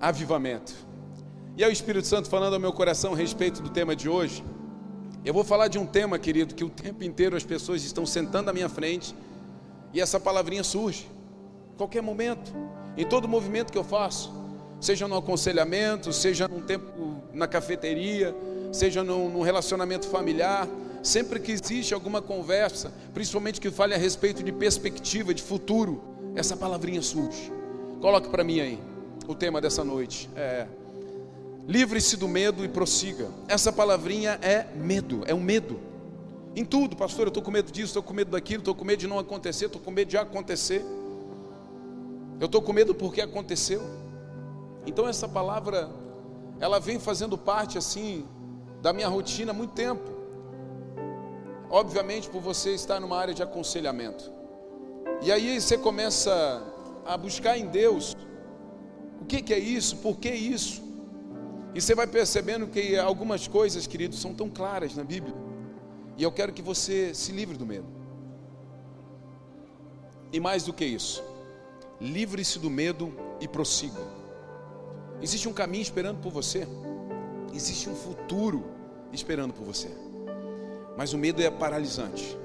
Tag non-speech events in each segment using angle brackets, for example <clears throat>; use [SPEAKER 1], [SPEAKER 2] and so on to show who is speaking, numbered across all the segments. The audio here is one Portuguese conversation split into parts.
[SPEAKER 1] avivamento. E é o Espírito Santo falando ao meu coração a respeito do tema de hoje. Eu vou falar de um tema, querido, que o tempo inteiro as pessoas estão sentando à minha frente e essa palavrinha surge. Qualquer momento, em todo movimento que eu faço, seja no aconselhamento, seja num tempo na cafeteria, seja num, num relacionamento familiar, sempre que existe alguma conversa, principalmente que fale a respeito de perspectiva, de futuro, essa palavrinha surge. Coloque para mim aí o tema dessa noite. É livre-se do medo e prossiga. Essa palavrinha é medo, é um medo. Em tudo, pastor, eu estou com medo disso, estou com medo daquilo, estou com medo de não acontecer, estou com medo de acontecer. Eu estou com medo porque aconteceu. Então essa palavra, ela vem fazendo parte assim da minha rotina há muito tempo. Obviamente por você estar numa área de aconselhamento. E aí você começa a buscar em Deus o que, que é isso, por que isso. E você vai percebendo que algumas coisas, queridos, são tão claras na Bíblia. E eu quero que você se livre do medo. E mais do que isso, livre-se do medo e prossiga. Existe um caminho esperando por você, existe um futuro esperando por você. Mas o medo é paralisante.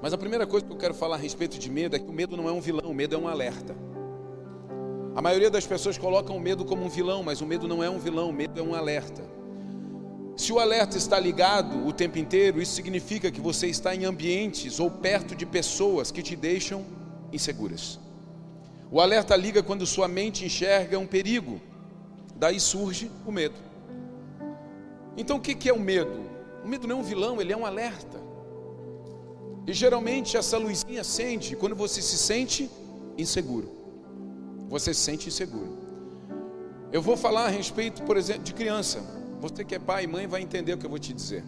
[SPEAKER 1] Mas a primeira coisa que eu quero falar a respeito de medo é que o medo não é um vilão, o medo é um alerta. A maioria das pessoas colocam o medo como um vilão, mas o medo não é um vilão, o medo é um alerta. Se o alerta está ligado o tempo inteiro, isso significa que você está em ambientes ou perto de pessoas que te deixam inseguras. O alerta liga quando sua mente enxerga um perigo, daí surge o medo. Então o que é o medo? O medo não é um vilão, ele é um alerta. E geralmente essa luzinha acende quando você se sente inseguro. Você se sente inseguro. Eu vou falar a respeito, por exemplo, de criança. Você que é pai e mãe vai entender o que eu vou te dizer.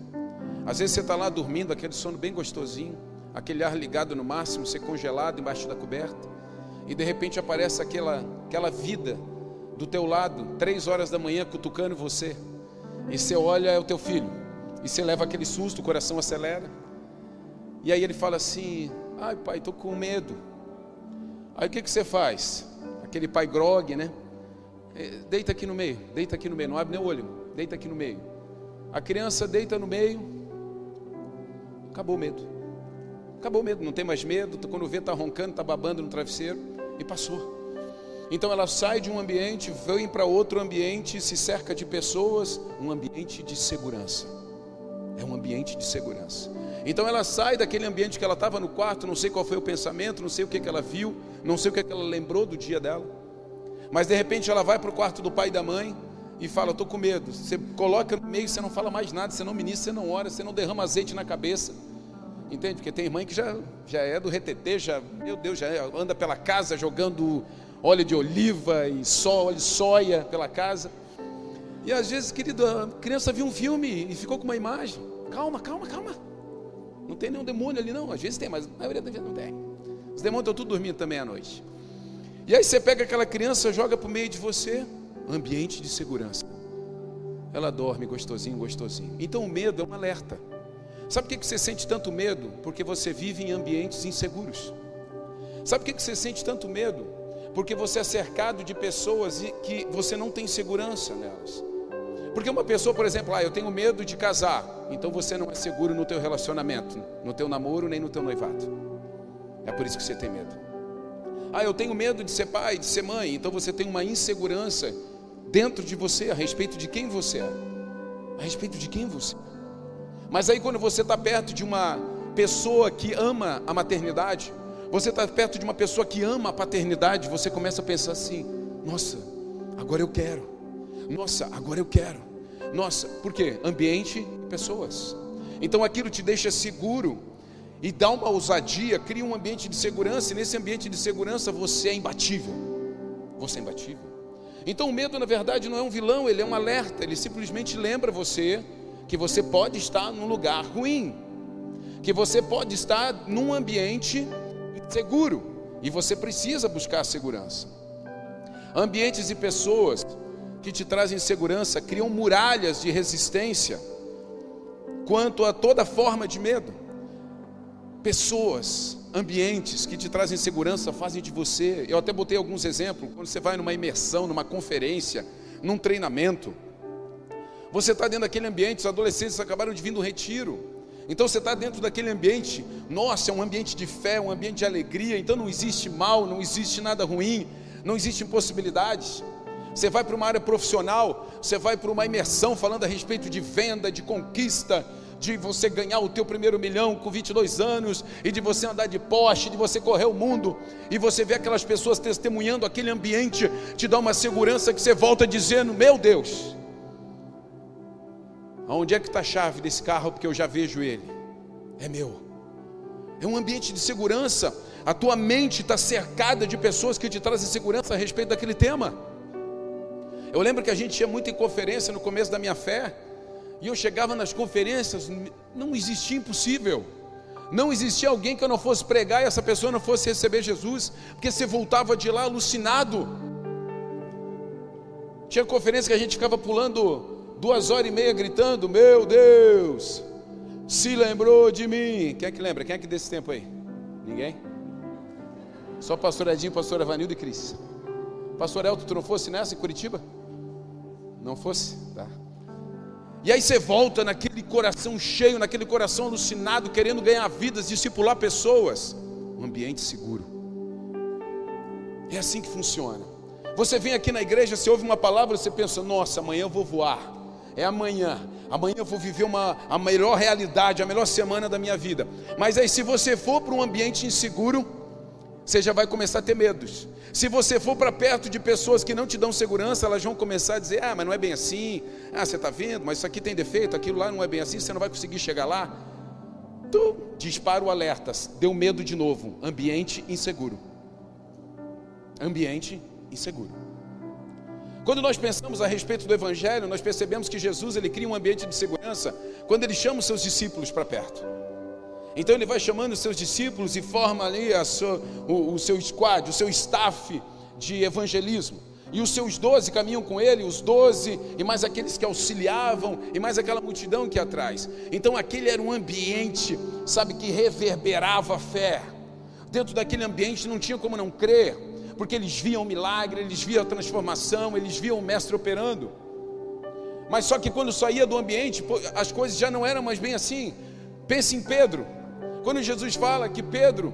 [SPEAKER 1] Às vezes você está lá dormindo, aquele sono bem gostosinho, aquele ar ligado no máximo, você congelado embaixo da coberta, e de repente aparece aquela, aquela vida do teu lado, três horas da manhã, cutucando você, e você olha, é o teu filho, e você leva aquele susto, o coração acelera, e aí ele fala assim: Ai pai, estou com medo. Aí o que, que você faz? Aquele pai grogue, né? É, deita aqui no meio, deita aqui no meio, não abre nem o olho, deita aqui no meio. A criança deita no meio, acabou o medo. Acabou o medo, não tem mais medo. Quando vê, está roncando, está babando no travesseiro e passou. Então ela sai de um ambiente, vem para outro ambiente, se cerca de pessoas, um ambiente de segurança. É um ambiente de segurança. Então ela sai daquele ambiente que ela estava no quarto, não sei qual foi o pensamento, não sei o que, que ela viu, não sei o que, que ela lembrou do dia dela. Mas de repente ela vai para o quarto do pai e da mãe e fala: Estou com medo. Você coloca no meio, você não fala mais nada, você não ministra, você não ora, você não derrama azeite na cabeça. Entende? Porque tem mãe que já, já é do retetê, já, meu Deus, já é, anda pela casa jogando óleo de oliva e só, óleo de soia pela casa. E às vezes, querido, a criança viu um filme e ficou com uma imagem. Calma, calma, calma. Não tem nenhum demônio ali, não. Às vezes tem, mas na maioria das vezes não tem. Os demônios estão tudo dormindo também à noite. E aí você pega aquela criança, joga para o meio de você, ambiente de segurança. Ela dorme gostosinho, gostosinho. Então o medo é um alerta. Sabe por que você sente tanto medo? Porque você vive em ambientes inseguros. Sabe por que você sente tanto medo? Porque você é cercado de pessoas que você não tem segurança nelas. Porque uma pessoa, por exemplo, ah, eu tenho medo de casar, então você não é seguro no teu relacionamento, no teu namoro, nem no teu noivado. É por isso que você tem medo. Ah, eu tenho medo de ser pai, de ser mãe, então você tem uma insegurança dentro de você a respeito de quem você é. A respeito de quem você é. Mas aí quando você está perto de uma pessoa que ama a maternidade, você está perto de uma pessoa que ama a paternidade, você começa a pensar assim: nossa, agora eu quero. Nossa, agora eu quero. Nossa, por quê? Ambiente e pessoas. Então aquilo te deixa seguro e dá uma ousadia, cria um ambiente de segurança, e nesse ambiente de segurança você é imbatível. Você é imbatível. Então o medo, na verdade, não é um vilão, ele é um alerta, ele simplesmente lembra você que você pode estar num lugar ruim, que você pode estar num ambiente seguro e você precisa buscar segurança. Ambientes e pessoas que te trazem segurança, criam muralhas de resistência quanto a toda forma de medo. Pessoas, ambientes que te trazem segurança fazem de você. Eu até botei alguns exemplos. Quando você vai numa imersão, numa conferência, num treinamento. Você está dentro daquele ambiente, os adolescentes acabaram de vir do retiro. Então você está dentro daquele ambiente, nossa, é um ambiente de fé, um ambiente de alegria, então não existe mal, não existe nada ruim, não existe impossibilidades. Você vai para uma área profissional, você vai para uma imersão falando a respeito de venda, de conquista, de você ganhar o teu primeiro milhão com 22 anos, e de você andar de poste, de você correr o mundo, e você vê aquelas pessoas testemunhando aquele ambiente, te dá uma segurança que você volta dizendo: Meu Deus, aonde é que está a chave desse carro? Porque eu já vejo ele, é meu. É um ambiente de segurança. A tua mente está cercada de pessoas que te trazem segurança a respeito daquele tema. Eu lembro que a gente ia muito em conferência no começo da minha fé, e eu chegava nas conferências, não existia impossível. Não existia alguém que eu não fosse pregar e essa pessoa não fosse receber Jesus, porque você voltava de lá alucinado. Tinha conferência que a gente ficava pulando duas horas e meia gritando: Meu Deus, se lembrou de mim. Quem é que lembra? Quem é que desse tempo aí? Ninguém? Só pastor Edinho, pastor Evanildo e Cris. Pastor Elton, tu não fosse nessa em Curitiba? Não fosse? Tá. E aí você volta naquele coração cheio, naquele coração alucinado, querendo ganhar vidas, discipular pessoas. Um ambiente seguro. É assim que funciona. Você vem aqui na igreja, você ouve uma palavra, você pensa: nossa, amanhã eu vou voar. É amanhã. Amanhã eu vou viver uma, a melhor realidade, a melhor semana da minha vida. Mas aí, se você for para um ambiente inseguro, você já vai começar a ter medos. Se você for para perto de pessoas que não te dão segurança, elas vão começar a dizer: ah, mas não é bem assim, ah, você está vendo, mas isso aqui tem defeito, aquilo lá não é bem assim, você não vai conseguir chegar lá. Tu dispara o alerta, deu medo de novo. Ambiente inseguro. Ambiente inseguro. Quando nós pensamos a respeito do Evangelho, nós percebemos que Jesus ele cria um ambiente de segurança quando ele chama os seus discípulos para perto. Então ele vai chamando os seus discípulos e forma ali sua, o, o seu squad, o seu staff de evangelismo. E os seus doze caminham com ele, os doze, e mais aqueles que auxiliavam, e mais aquela multidão que atrás. Então aquele era um ambiente, sabe, que reverberava a fé. Dentro daquele ambiente não tinha como não crer, porque eles viam o milagre, eles viam a transformação, eles viam o mestre operando. Mas só que quando saía do ambiente, as coisas já não eram mais bem assim. Pense em Pedro. Quando Jesus fala que Pedro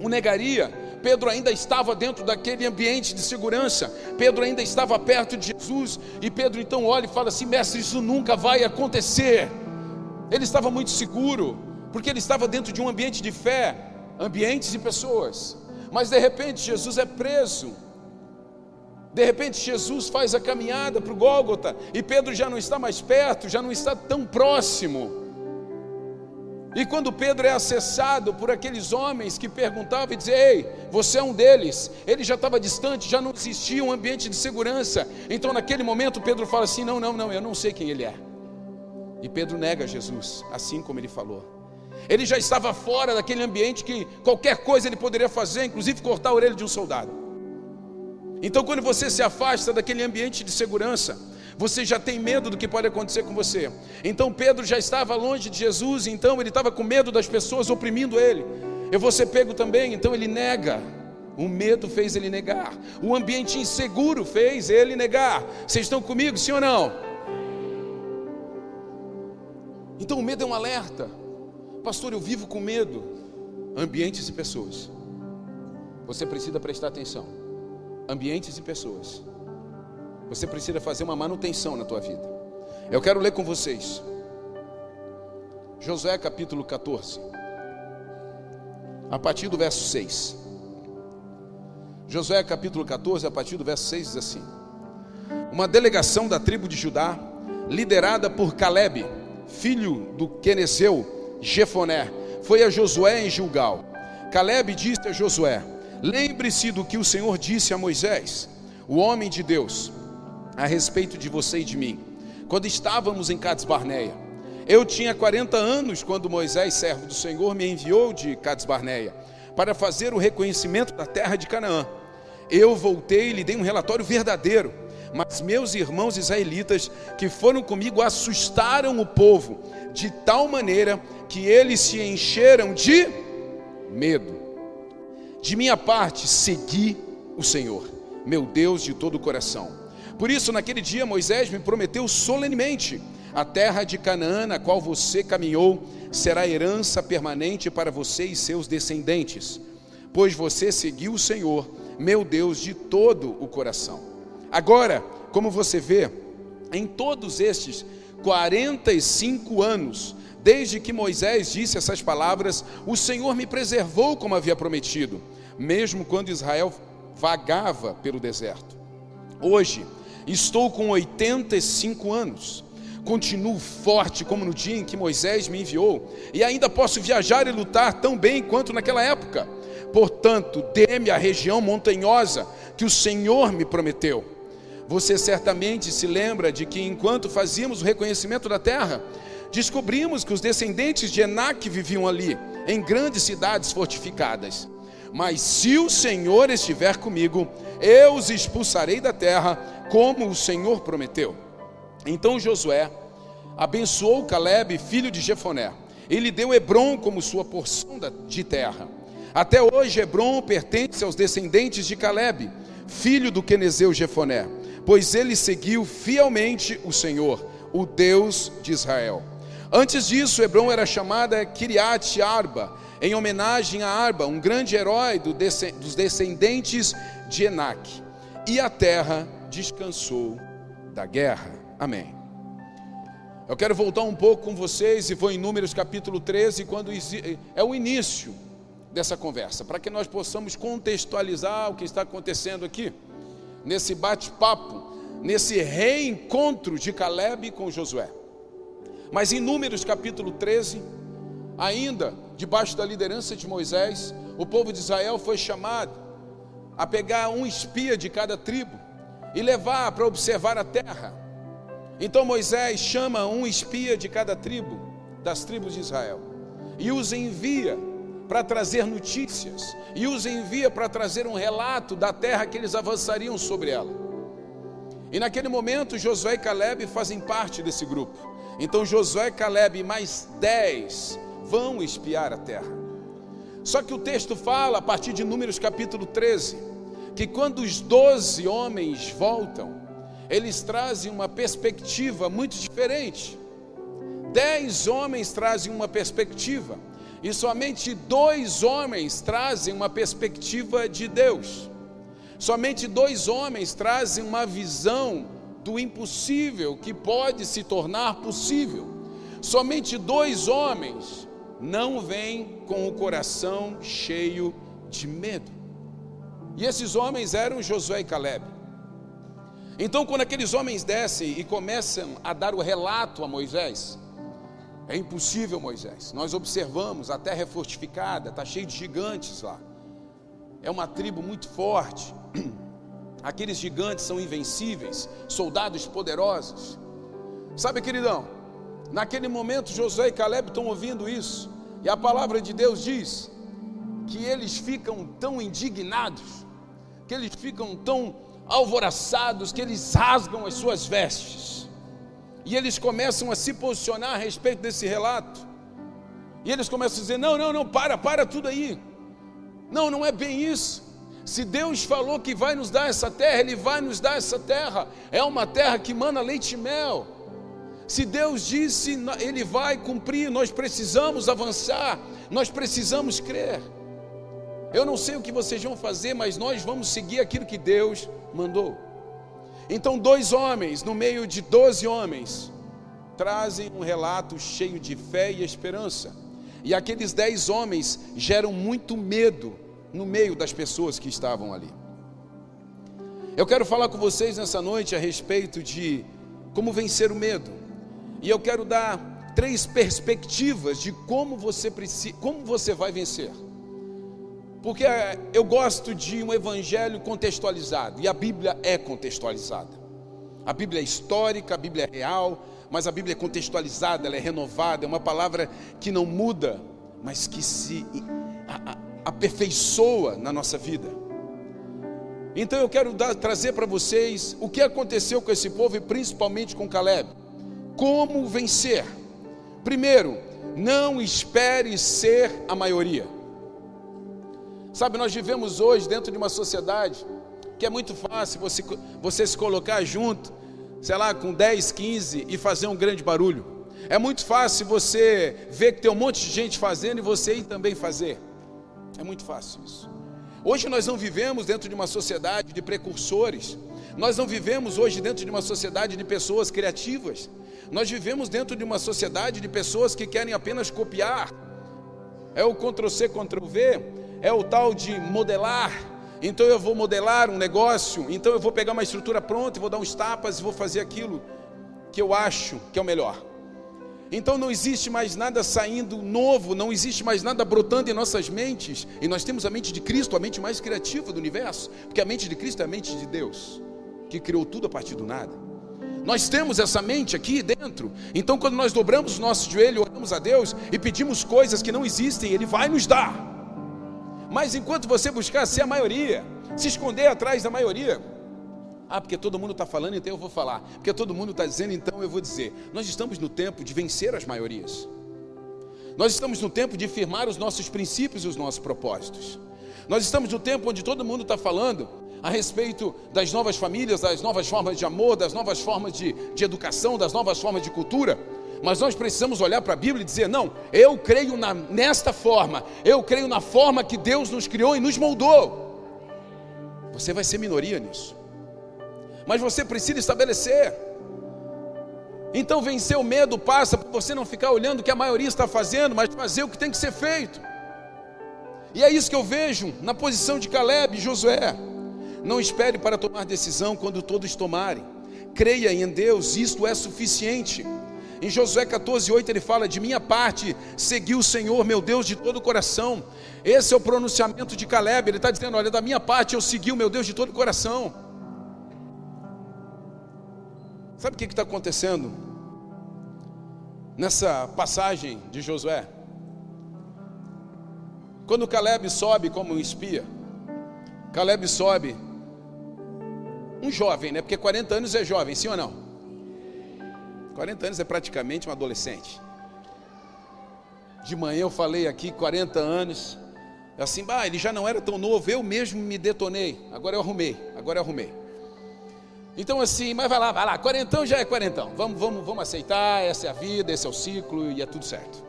[SPEAKER 1] o negaria, Pedro ainda estava dentro daquele ambiente de segurança, Pedro ainda estava perto de Jesus, e Pedro então olha e fala assim: Mestre, isso nunca vai acontecer. Ele estava muito seguro, porque ele estava dentro de um ambiente de fé, ambientes e pessoas. Mas de repente Jesus é preso. De repente Jesus faz a caminhada para o Gólgota e Pedro já não está mais perto, já não está tão próximo. E quando Pedro é acessado por aqueles homens que perguntavam e diziam: Ei, você é um deles, ele já estava distante, já não existia um ambiente de segurança. Então, naquele momento, Pedro fala assim: Não, não, não, eu não sei quem ele é. E Pedro nega Jesus, assim como ele falou. Ele já estava fora daquele ambiente que qualquer coisa ele poderia fazer, inclusive cortar a orelha de um soldado. Então, quando você se afasta daquele ambiente de segurança, você já tem medo do que pode acontecer com você. Então Pedro já estava longe de Jesus, então ele estava com medo das pessoas oprimindo ele. Eu vou ser pego também, então ele nega. O medo fez ele negar. O ambiente inseguro fez ele negar. Vocês estão comigo, sim ou não? Então o medo é um alerta. Pastor, eu vivo com medo. Ambientes e pessoas. Você precisa prestar atenção. Ambientes e pessoas. Você precisa fazer uma manutenção na tua vida. Eu quero ler com vocês. Josué capítulo 14. A partir do verso 6. Josué capítulo 14, a partir do verso 6 diz assim: Uma delegação da tribo de Judá, liderada por Caleb, filho do Quenezeu Jefoné, foi a Josué em Gilgal. Caleb disse a Josué: Lembre-se do que o Senhor disse a Moisés, o homem de Deus a respeito de você e de mim. Quando estávamos em Cades Barneia, eu tinha 40 anos quando Moisés, servo do Senhor, me enviou de Cades Barneia para fazer o reconhecimento da terra de Canaã. Eu voltei e lhe dei um relatório verdadeiro, mas meus irmãos israelitas que foram comigo assustaram o povo de tal maneira que eles se encheram de medo. De minha parte, segui o Senhor, meu Deus de todo o coração Por isso, naquele dia, Moisés me prometeu solenemente: a terra de Canaã, na qual você caminhou, será herança permanente para você e seus descendentes, pois você seguiu o Senhor, meu Deus, de todo o coração. Agora, como você vê, em todos estes 45 anos, desde que Moisés disse essas palavras, o Senhor me preservou como havia prometido, mesmo quando Israel vagava pelo deserto. Hoje, estou com 85 anos. Continuo forte como no dia em que Moisés me enviou, e ainda posso viajar e lutar tão bem quanto naquela época. Portanto, dê-me a região montanhosa que o Senhor me prometeu. Você certamente se lembra de que enquanto fazíamos o reconhecimento da terra, descobrimos que os descendentes de Enac viviam ali, em grandes cidades fortificadas. Mas se o Senhor estiver comigo, eu os expulsarei da terra, como o Senhor prometeu. Então Josué abençoou Caleb, filho de Jefoné. Ele deu Hebron como sua porção de terra. Até hoje Hebron pertence aos descendentes de Caleb, filho do Quenezeu Jefoné, pois ele seguiu fielmente o Senhor, o Deus de Israel. Antes disso, Hebron era chamada Kiriat Arba, em homenagem a Arba, um grande herói do dos descendentes de Enac. E a terra descansou da guerra. Amém. Eu quero voltar um pouco com vocês e vou em Números capítulo 13, quando é o início dessa conversa, para que nós possamos contextualizar o que está acontecendo aqui, nesse bate-papo, nesse reencontro de Caleb com Josué. Mas em Números capítulo 13, ainda debaixo da liderança de Moisés, o povo de Israel foi chamado a pegar um espia de cada tribo e levar para observar a terra. Então Moisés chama um espia de cada tribo, das tribos de Israel, e os envia para trazer notícias, e os envia para trazer um relato da terra que eles avançariam sobre ela. E naquele momento, Josué e Caleb fazem parte desse grupo. Então Josué, Caleb e mais dez vão espiar a terra. Só que o texto fala, a partir de Números capítulo 13, que quando os doze homens voltam, eles trazem uma perspectiva muito diferente. Dez homens trazem uma perspectiva, e somente dois homens trazem uma perspectiva de Deus. Somente dois homens trazem uma visão do impossível que pode se tornar possível. Somente dois homens não vêm com o coração cheio de medo. E esses homens eram Josué e Caleb. Então, quando aqueles homens descem e começam a dar o relato a Moisés, é impossível, Moisés. Nós observamos, a terra é fortificada, está cheio de gigantes lá. É uma tribo muito forte. <clears throat> Aqueles gigantes são invencíveis, soldados poderosos. Sabe, queridão, naquele momento Josué e Caleb estão ouvindo isso, e a palavra de Deus diz que eles ficam tão indignados, que eles ficam tão alvoraçados, que eles rasgam as suas vestes, e eles começam a se posicionar a respeito desse relato, e eles começam a dizer: não, não, não, para, para tudo aí, não, não é bem isso. Se Deus falou que vai nos dar essa terra, Ele vai nos dar essa terra. É uma terra que mana leite e mel. Se Deus disse, Ele vai cumprir. Nós precisamos avançar, nós precisamos crer. Eu não sei o que vocês vão fazer, mas nós vamos seguir aquilo que Deus mandou. Então, dois homens, no meio de doze homens, trazem um relato cheio de fé e esperança. E aqueles dez homens geram muito medo no meio das pessoas que estavam ali. Eu quero falar com vocês nessa noite a respeito de como vencer o medo. E eu quero dar três perspectivas de como você precisa, como você vai vencer. Porque eh, eu gosto de um evangelho contextualizado, e a Bíblia é contextualizada. A Bíblia é histórica, a Bíblia é real, mas a Bíblia é contextualizada, ela é renovada, é uma palavra que não muda, mas que se aperfeiçoa na nossa vida. Então eu quero dar, trazer para vocês o que aconteceu com esse povo e principalmente com Caleb. Como vencer? Primeiro, não espere ser a maioria. Sabe, nós vivemos hoje dentro de uma sociedade Que é muito fácil você, você se colocar junto, sei lá, com 10, 15 e fazer um grande barulho. É muito fácil você ver que tem um monte de gente fazendo e você ir também fazer. É muito fácil isso. Hoje nós não vivemos dentro de uma sociedade de precursores. Nós não vivemos hoje dentro de uma sociedade de pessoas criativas. Nós vivemos dentro de uma sociedade de pessoas que querem apenas copiar. É o Ctrl C, Ctrl V, é o tal de modelar. Então eu vou modelar um negócio, então eu vou pegar uma estrutura pronta e vou dar uns tapas e vou fazer aquilo que eu acho que é o melhor. Então não existe mais nada saindo novo, não existe mais nada brotando em nossas mentes. E nós temos a mente de Cristo, a mente mais criativa do universo, porque a mente de Cristo é a mente de Deus, que criou tudo a partir do nada. Nós temos essa mente aqui dentro. Então, quando nós dobramos o nosso joelho, oramos a Deus e pedimos coisas que não existem, Ele vai nos dar. Mas enquanto você buscar ser a maioria, se esconder atrás da maioria, ah, porque todo mundo está falando, então eu vou falar. Porque todo mundo está dizendo, então eu vou dizer. Nós estamos no tempo de vencer as maiorias. Nós estamos no tempo de firmar os nossos princípios e os nossos propósitos. Nós estamos no tempo onde todo mundo está falando a respeito das novas famílias, das novas formas de amor, das novas formas de, de educação, das novas formas de cultura. Mas nós precisamos olhar para a Bíblia e dizer: não, eu creio na, nesta forma, eu creio na forma que Deus nos criou e nos moldou. Você vai ser minoria nisso mas você precisa estabelecer. Então, vencer o medo passa por você não ficar olhando o que a maioria está fazendo, mas fazer o que tem que ser feito. E é isso que eu vejo na posição de Caleb e Josué. Não espere para tomar decisão quando todos tomarem. Creia em Deus, isto é suficiente. Em Josué 14:8 ele fala: De minha parte, segui o Senhor, meu Deus, de todo o coração. Esse é o pronunciamento de Caleb. Ele está dizendo: Olha, da minha parte eu segui o meu Deus de todo o coração. Sabe o que está acontecendo nessa passagem de Josué? Quando Caleb sobe como um espia, Caleb sobe, um jovem, né? Porque 40 anos é jovem, sim ou não? 40 anos é praticamente um adolescente. De manhã eu falei aqui 40 anos, assim, bah, ele já não era tão novo, eu mesmo me detonei, agora eu arrumei, agora eu arrumei. Então assim, mas vai lá, vai lá, quarentão já é quarentão. Vamos, vamos, vamos aceitar, essa é a vida, esse é o ciclo e é tudo certo.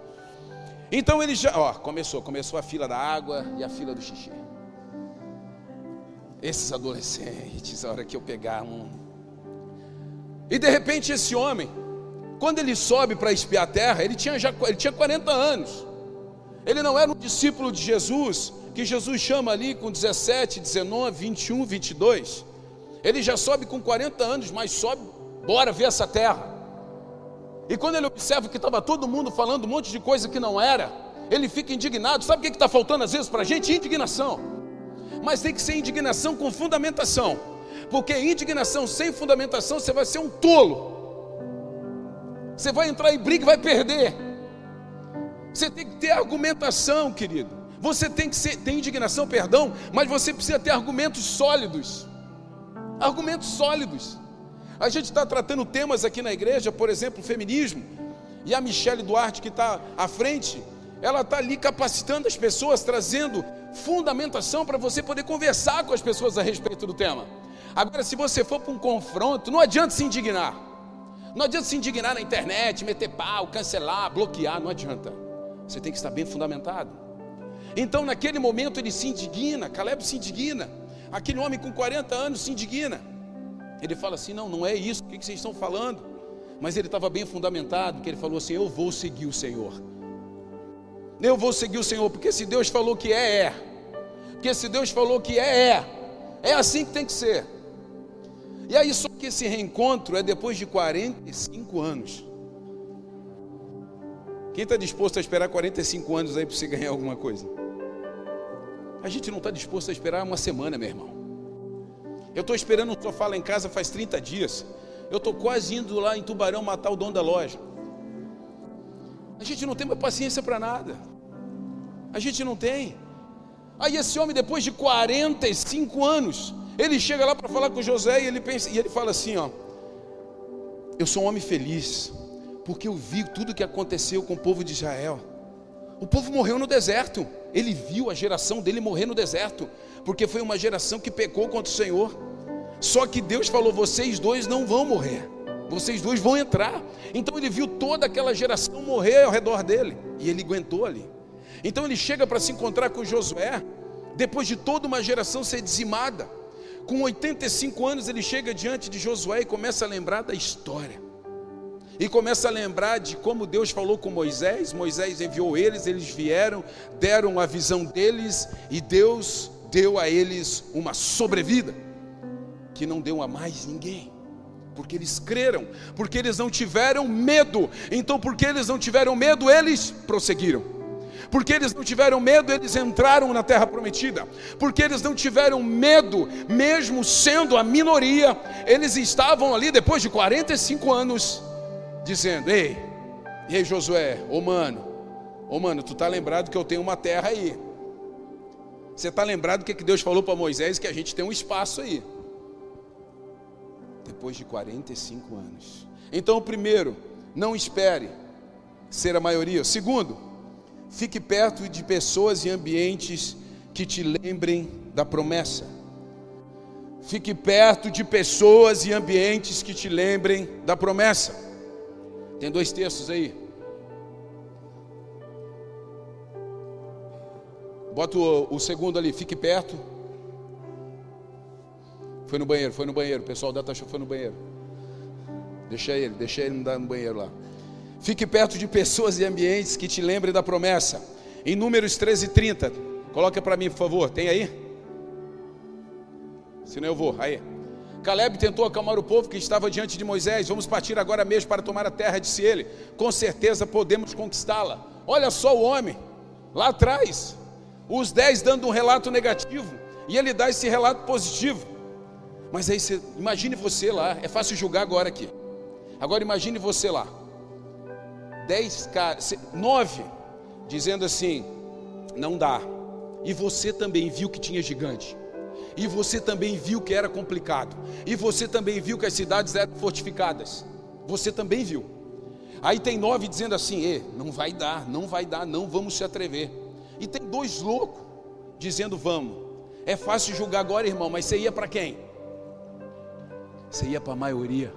[SPEAKER 1] Então ele já, ó, começou, começou a fila da água e a fila do xixi. Esses adolescentes, a hora que eu pegar um. E de repente esse homem, quando ele sobe para espiar a terra, ele tinha já ele tinha 40 anos. Ele não era um discípulo de Jesus, que Jesus chama ali com 17, 19, 21, 22. Ele já sobe com 40 anos, mas sobe, bora ver essa terra. E quando ele observa que estava todo mundo falando um monte de coisa que não era, ele fica indignado. Sabe o que está faltando às vezes para a gente? Indignação. Mas tem que ser indignação com fundamentação. Porque indignação sem fundamentação, você vai ser um tolo. Você vai entrar em briga e vai perder. Você tem que ter argumentação, querido. Você tem que ser, ter indignação, perdão, mas você precisa ter argumentos sólidos. Argumentos sólidos. A gente está tratando temas aqui na igreja, por exemplo, feminismo, e a Michelle Duarte, que está à frente, ela está ali capacitando as pessoas, trazendo fundamentação para você poder conversar com as pessoas a respeito do tema. Agora, se você for para um confronto, não adianta se indignar. Não adianta se indignar na internet, meter pau, cancelar, bloquear, não adianta. Você tem que estar bem fundamentado. Então, naquele momento, ele se indigna, Caleb se indigna. Aquele homem com 40 anos se indigna. Ele fala assim: não, não é isso, o que vocês estão falando? Mas ele estava bem fundamentado, que ele falou assim: eu vou seguir o Senhor. Eu vou seguir o Senhor, porque se Deus falou que é, é. Porque se Deus falou que é, é. É assim que tem que ser. E aí, só que esse reencontro é depois de 45 anos. Quem está disposto a esperar 45 anos aí para você ganhar alguma coisa? A gente não está disposto a esperar uma semana, meu irmão. Eu estou esperando o sofá lá em casa faz 30 dias. Eu estou quase indo lá em Tubarão matar o dono da loja. A gente não tem mais paciência para nada. A gente não tem. Aí esse homem, depois de 45 anos, ele chega lá para falar com José e ele pensa, e ele fala assim, ó. Eu sou um homem feliz, porque eu vi tudo o que aconteceu com o povo de Israel. O povo morreu no deserto. Ele viu a geração dele morrer no deserto. porque foi uma geração que pecou contra o Senhor. Só que Deus falou: vocês dois não vão morrer, vocês dois vão entrar. Então ele viu toda aquela geração morrer ao redor dele, e ele aguentou ali. Então ele chega para se encontrar com Josué, depois de toda uma geração ser dizimada. Com 85 anos, ele chega diante de Josué e começa a lembrar da história. E começa a lembrar de como Deus falou com Moisés. Moisés enviou eles, eles vieram, deram a visão deles e Deus deu a eles uma sobrevida que não deu a mais ninguém. Porque eles creram, porque eles não tiveram medo. Então, porque eles não tiveram medo, eles prosseguiram. Porque eles não tiveram medo, eles entraram na terra prometida. Porque eles não tiveram medo, mesmo sendo a minoria, eles estavam ali depois de 45 anos, dizendo: Ei, e aí Josué, ô mano, ô mano, tu tá lembrado que eu tenho uma terra aí. Você está lembrado do que Deus falou para Moisés? Que a gente tem um espaço aí. Depois de 45 anos. Então, primeiro, não espere ser a maioria. Segundo, Fique perto de pessoas e ambientes que te lembrem da promessa. Fique perto de pessoas e ambientes que te lembrem da promessa. Tem dois textos aí. Bota o, o, segundo ali, fique perto. Foi no banheiro, foi no banheiro. O pessoal da taxa foi no banheiro. Deixa ele, deixa ele no banheiro lá. Fique perto de pessoas e ambientes que te lembrem da promessa. Em Números 13 e 30, coloca para mim, por favor. Tem aí? Senão eu vou. Aí. Caleb tentou acalmar o povo que estava diante de Moisés. Vamos partir agora mesmo para tomar a terra, disse ele. Com certeza podemos conquistá-la. Olha só o homem, lá atrás, os dez dando um relato negativo, e ele dá esse relato positivo. Mas aí você, imagine você lá, é fácil julgar agora aqui. Agora imagine você lá dez caras, nove, dizendo assim: não dá. E você também viu que tinha gigante. E você também viu que era complicado. E você também viu que as cidades eram fortificadas. Você também viu. Aí tem nove dizendo assim: não vai dar, não vai dar, não vamos se atrever. E tem dois loucos dizendo: vamos. É fácil julgar agora, irmão, mas você ia para quem? Você ia para a maioria.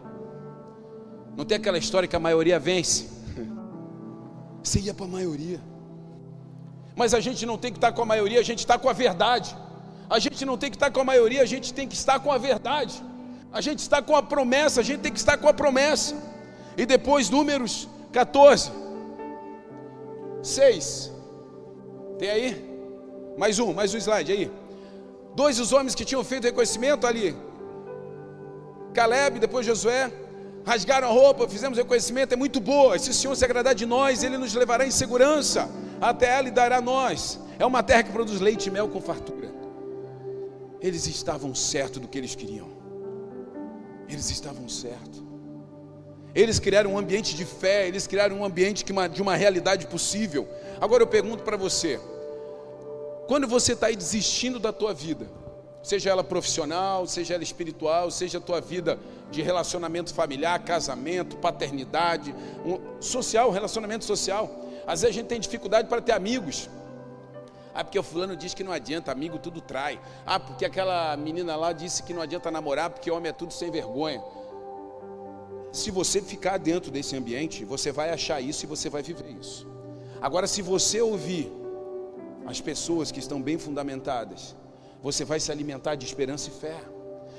[SPEAKER 1] Não tem aquela história que a maioria vence? Você ia para a maioria. Mas a gente não tem que estar com a maioria, a gente está com a verdade. A gente não tem que estar com a maioria, a gente tem que estar com a verdade. A gente está com a promessa, a gente tem que estar com a promessa. E depois, números 14, 6. Tem aí? Mais um, mais um slide aí. Dois os homens que tinham feito reconhecimento ali. Caleb, depois Josué, rasgaram a roupa, fizemos reconhecimento, é muito boa. Se o Senhor se agradar de nós, Ele nos levará em segurança, até ela e dará a nós. É uma terra que produz leite e mel com fartura. Eles estavam certos do que eles queriam. Eles estavam certos. Eles criaram um ambiente de fé, eles criaram um ambiente de uma realidade possível. Agora eu pergunto para você: quando você está aí desistindo da tua vida, seja ela profissional, seja ela espiritual, seja a tua vida de relacionamento familiar, casamento, paternidade, um, social, relacionamento social. Às vezes a gente tem dificuldade para ter amigos. Ah, porque o fulano diz que não adianta, amigo tudo trai. Ah, porque aquela menina lá disse que não adianta namorar, porque homem é tudo sem vergonha. Se você ficar dentro desse ambiente, você vai achar isso e você vai viver isso. Agora, se você ouvir as pessoas que estão bem fundamentadas, você vai se alimentar de esperança e fé.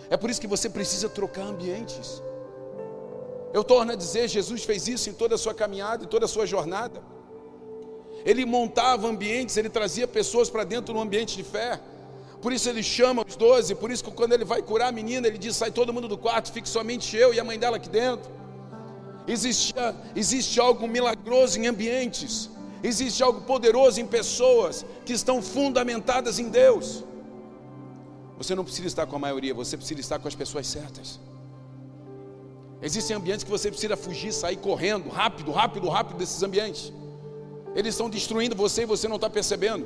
[SPEAKER 1] É por isso que você precisa trocar ambientes. Eu torno a dizer, Jesus fez isso em toda a sua caminhada, em toda a sua jornada. Ele montava ambientes, ele trazia pessoas para dentro do ambiente de fé. Por isso ele chama os doze, por isso que quando ele vai curar a menina, ele diz: sai todo mundo do quarto, fique somente eu e a mãe dela aqui dentro. Existe, existe algo milagroso em ambientes, existe algo poderoso em pessoas que estão fundamentadas em Deus. Você não precisa estar com a maioria, você precisa estar com as pessoas certas. Existem ambientes que você precisa fugir, sair correndo, rápido, rápido, rápido desses ambientes. Eles estão destruindo você e você não está percebendo.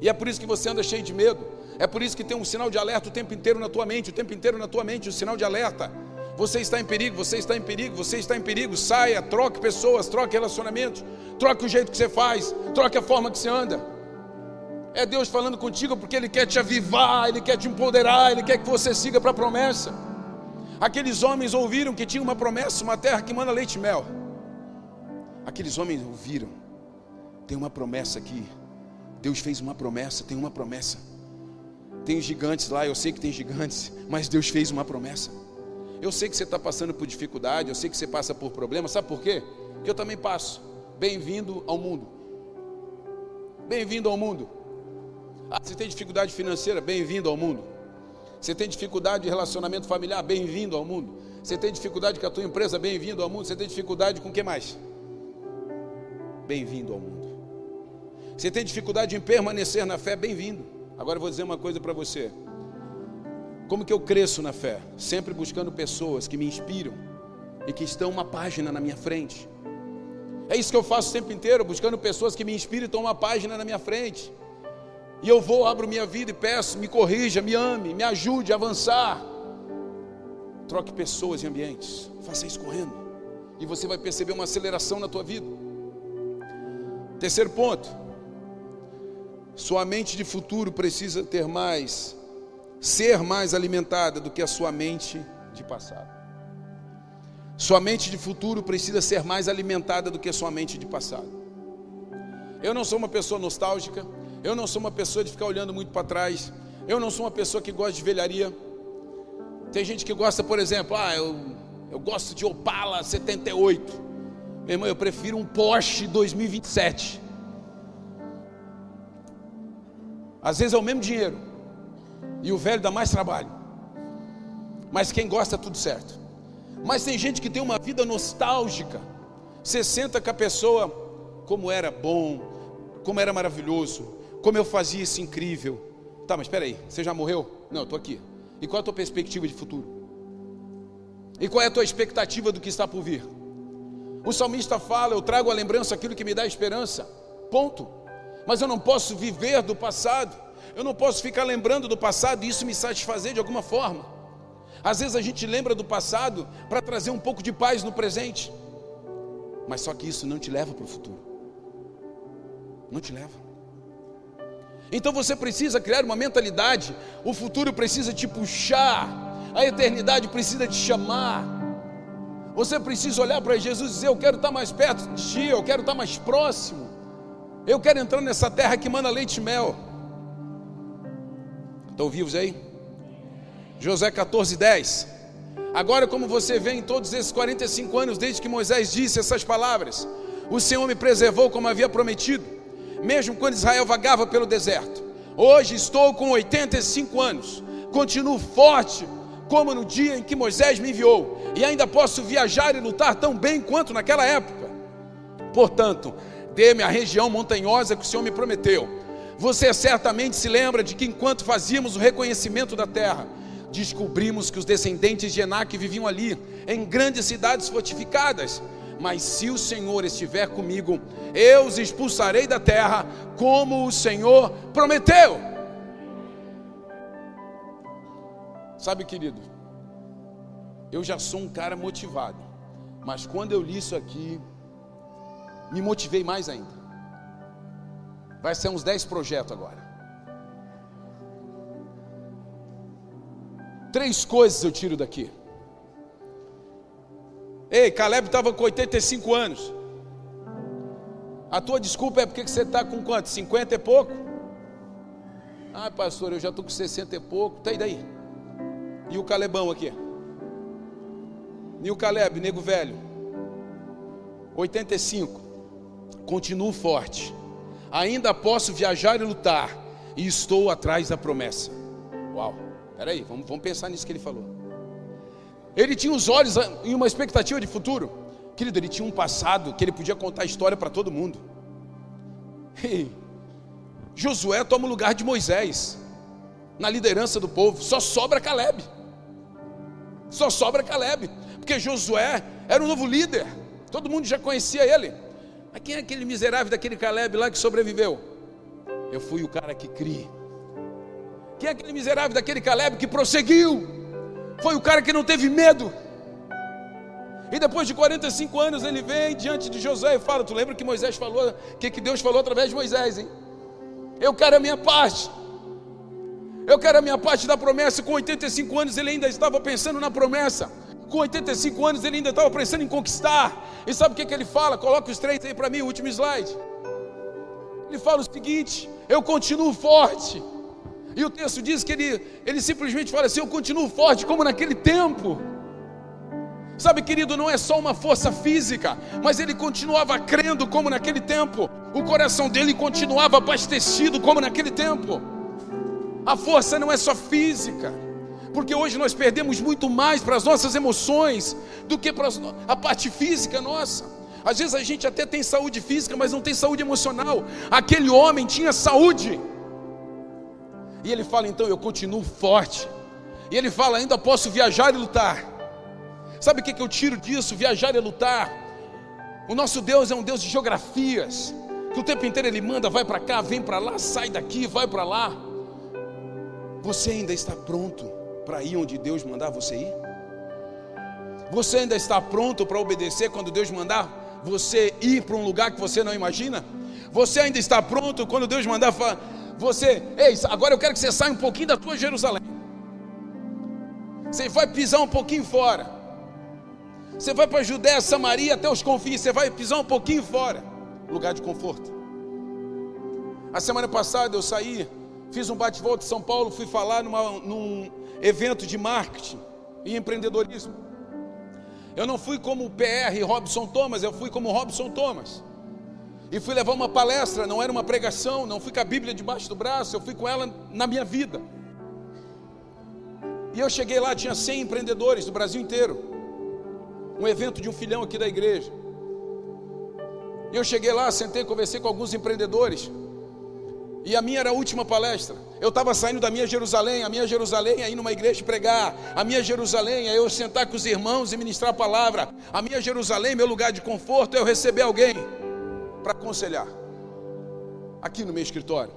[SPEAKER 1] E é por isso que você anda cheio de medo. É por isso que tem um sinal de alerta o tempo inteiro na tua mente, o tempo inteiro na tua mente, o um sinal de alerta. Você está em perigo, você está em perigo, você está em perigo. Saia, troque pessoas, troque relacionamentos, troque o jeito que você faz, troque a forma que você anda. É Deus falando contigo porque Ele quer te avivar, Ele quer te empoderar, Ele quer que você siga para a promessa. Aqueles homens ouviram que tinha uma promessa, uma terra que manda leite e mel. Aqueles homens ouviram, tem uma promessa aqui. Deus fez uma promessa, tem uma promessa. Tem gigantes lá, eu sei que tem gigantes, mas Deus fez uma promessa. Eu sei que você está passando por dificuldade, eu sei que você passa por problemas, sabe por quê? Porque eu também passo. Bem-vindo ao mundo. Bem-vindo ao mundo. Ah, você tem dificuldade financeira? Bem-vindo ao mundo. Você tem dificuldade de relacionamento familiar? Bem-vindo ao mundo. Você tem dificuldade com a tua empresa? Bem-vindo ao mundo. Você tem dificuldade com o que mais? Bem-vindo ao mundo. Você tem dificuldade em permanecer na fé? Bem-vindo. Agora eu vou dizer uma coisa para você. Como que eu cresço na fé? Sempre buscando pessoas que me inspiram e que estão uma página na minha frente. É isso que eu faço o tempo inteiro, buscando pessoas que me inspiram e estão uma página na minha frente. E eu vou, abro minha vida e peço, me corrija, me ame, me ajude a avançar. Troque pessoas e ambientes. Faça isso correndo. E você vai perceber uma aceleração na tua vida. Terceiro ponto. Sua mente de futuro precisa ter mais, ser mais alimentada do que a sua mente de passado. Sua mente de futuro precisa ser mais alimentada do que a sua mente de passado. Eu não sou uma pessoa nostálgica, eu não sou uma pessoa de ficar olhando muito para trás, eu não sou uma pessoa que gosta de velharia. Tem gente que gosta, por exemplo, ah, eu, eu gosto de Opala 78. Meu irmão, eu prefiro um Porsche 2027. Às vezes é o mesmo dinheiro. E o velho dá mais trabalho. Mas quem gosta, tudo certo. Mas tem gente que tem uma vida nostálgica. Você senta com a pessoa, como era bom, como era maravilhoso, como eu fazia isso incrível. Tá, mas espera aí, você já morreu? Não, eu estou aqui. E qual é a tua perspectiva de futuro? E qual é a tua expectativa do que está por vir? O salmista fala: Eu trago a lembrança aquilo que me dá esperança. Ponto mas eu não posso viver do passado, eu não posso ficar lembrando do passado e isso me satisfazer de alguma forma. Às vezes a gente lembra do passado para trazer um pouco de paz no presente, mas só que isso não te leva para o futuro, não te leva. Então você precisa criar uma mentalidade, o futuro precisa te puxar, a eternidade precisa te chamar. Você precisa olhar para Jesus e dizer: Eu quero estar mais perto de ti, eu quero estar mais próximo. Eu quero entrar nessa terra que manda leite e mel. Estão vivos aí? José 14, 10. Agora, como você vê em todos esses 45 anos, desde que Moisés disse essas palavras, o Senhor me preservou como havia prometido, mesmo quando Israel vagava pelo deserto. Hoje estou com 85 anos, continuo forte como no dia em que Moisés me enviou, e ainda posso viajar e lutar tão bem quanto naquela época. Portanto, dê-me a região montanhosa que o Senhor me prometeu. Você certamente se lembra de que enquanto fazíamos o reconhecimento da terra, descobrimos que os descendentes de Enac viviam ali, em grandes cidades fortificadas. Mas se o Senhor estiver comigo, eu os expulsarei da terra, como o Senhor prometeu. Sabe, querido, eu já sou um cara motivado, mas quando eu li isso aqui, me motivei mais ainda. Vai ser uns 10 projetos agora. Três coisas eu tiro daqui. Ei, Caleb estava com 85 anos. A tua desculpa é porque você está com quanto? 50 e pouco? Ah, pastor, eu já estou com 60 e pouco. Tá aí daí. E o Calebão aqui? E o Caleb, nego velho? 85 continuo forte, ainda posso viajar e lutar, e estou atrás da promessa. Uau, peraí, vamos, vamos pensar nisso que ele falou. Ele tinha os olhos em uma expectativa de futuro, querido, ele tinha um passado que ele podia contar a história para todo mundo. <laughs> E Josué toma o lugar de Moisés na liderança do povo, só sobra Caleb. Só sobra Caleb, porque Josué era o novo líder, todo mundo já conhecia ele. Mas quem é aquele miserável daquele Caleb lá que sobreviveu? Eu fui o cara que criei. Quem é aquele miserável daquele Caleb que prosseguiu? Foi o cara que não teve medo. E depois de 45 anos ele vem diante de Josué e fala: Tu lembra que Moisés falou, que, que Deus falou através de Moisés, hein? Eu quero a minha parte. Eu quero a minha parte da promessa. Com 85 anos ele ainda estava pensando na promessa. Com 85 anos ele ainda estava pensando em conquistar. E sabe o que, que ele fala? Coloca os três aí para mim, o último slide. Ele fala o seguinte: Eu continuo forte. E o texto diz que ele, ele simplesmente fala assim: Eu continuo forte como naquele tempo. Sabe, querido, não é só uma força física, mas ele continuava crendo como naquele tempo. O coração dele continuava abastecido como naquele tempo. A força não é só física, porque hoje nós perdemos muito mais para as nossas emoções do que para a parte física nossa. Às vezes a gente até tem saúde física, mas não tem saúde emocional. Aquele homem tinha saúde. E ele fala então: Eu continuo forte. E ele fala: Ainda posso viajar e lutar. Sabe o que, eu tiro disso? Viajar e lutar. O nosso Deus é um Deus de geografias, que o tempo inteiro Ele manda, vai para cá, vem para lá, sai daqui, vai para lá. Você ainda está pronto para ir onde Deus mandar você ir? Você ainda está pronto para obedecer quando Deus mandar você ir para um lugar que você não imagina? Você ainda está pronto quando Deus mandar você, ei, agora eu quero que você saia um pouquinho da tua Jerusalém. Você vai pisar um pouquinho fora. Você vai para a Judéia, Samaria, até os confins, você vai pisar um pouquinho fora. Lugar de conforto. A semana passada eu saí, fiz um bate-volta em São Paulo, fui falar numa, num evento de marketing e empreendedorismo. Eu não fui como o PR Robson Thomas, eu fui como Robson Thomas. E fui levar uma palestra, não era uma pregação, não fui com a Bíblia debaixo do braço, eu fui com ela na minha vida. E eu cheguei lá, tinha 100 empreendedores do Brasil inteiro um evento de um filhão aqui da igreja. E eu cheguei lá, sentei, conversei com alguns empreendedores. E a minha era a última palestra. Eu estava saindo da minha Jerusalém, a minha Jerusalém é ir numa igreja pregar. A minha Jerusalém é eu sentar com os irmãos e ministrar a palavra. A minha Jerusalém, meu lugar de conforto, é eu receber alguém para aconselhar. Aqui no meu escritório.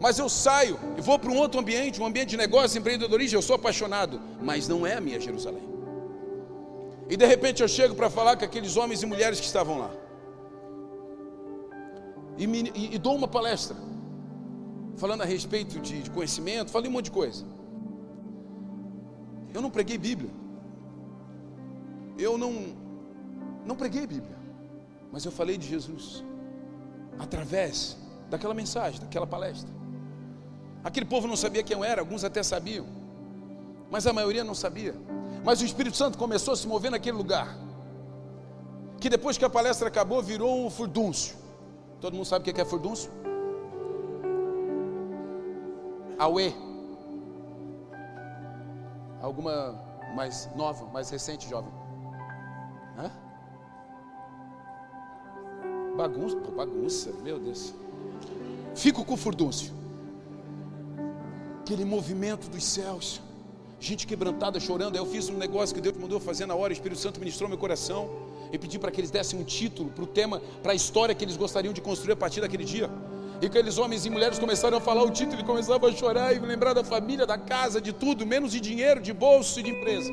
[SPEAKER 1] Mas eu saio e vou para um outro ambiente, um ambiente de negócio, empreendedorismo, eu sou apaixonado, mas não é a minha Jerusalém. E de repente eu chego para falar com aqueles homens e mulheres que estavam lá. E, me, e, e dou uma palestra, falando a respeito de, de conhecimento, falei um monte de coisa. Eu não preguei Bíblia. Eu não, não preguei Bíblia. Mas eu falei de Jesus. Através daquela mensagem, daquela palestra. Aquele povo não sabia quem eu era, alguns até sabiam. Mas a maioria não sabia. Mas o Espírito Santo começou a se mover naquele lugar. Que depois que a palestra acabou, virou um furdúncio. Todo mundo sabe o que é furdúncio? Aue. Alguma mais nova, mais recente, jovem? Hã? Bagunça, pô, bagunça, meu Deus. Fico com o furdúncio. Aquele movimento dos céus gente quebrantada, chorando. Aí eu fiz um negócio que Deus mandou fazer na hora, o Espírito Santo ministrou meu coração. E pedi para que eles dessem um título para o tema, para a história que eles gostariam de construir a partir daquele dia. E aqueles homens e mulheres começaram a falar o título e começavam a chorar e lembrar da família, da casa, de tudo, menos de dinheiro, de bolso e de empresa.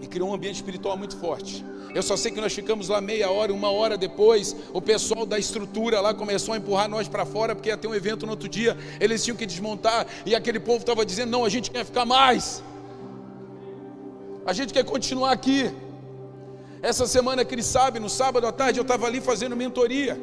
[SPEAKER 1] E criou um ambiente espiritual muito forte. Eu só sei que nós ficamos lá meia hora, uma hora depois, o pessoal da estrutura lá começou a empurrar nós para fora, porque ia ter um evento no outro dia, eles tinham que desmontar, e aquele povo estava dizendo: não, a gente quer ficar mais, a gente quer continuar aqui. Essa semana que ele sabe, no sábado à tarde, eu estava ali fazendo mentoria.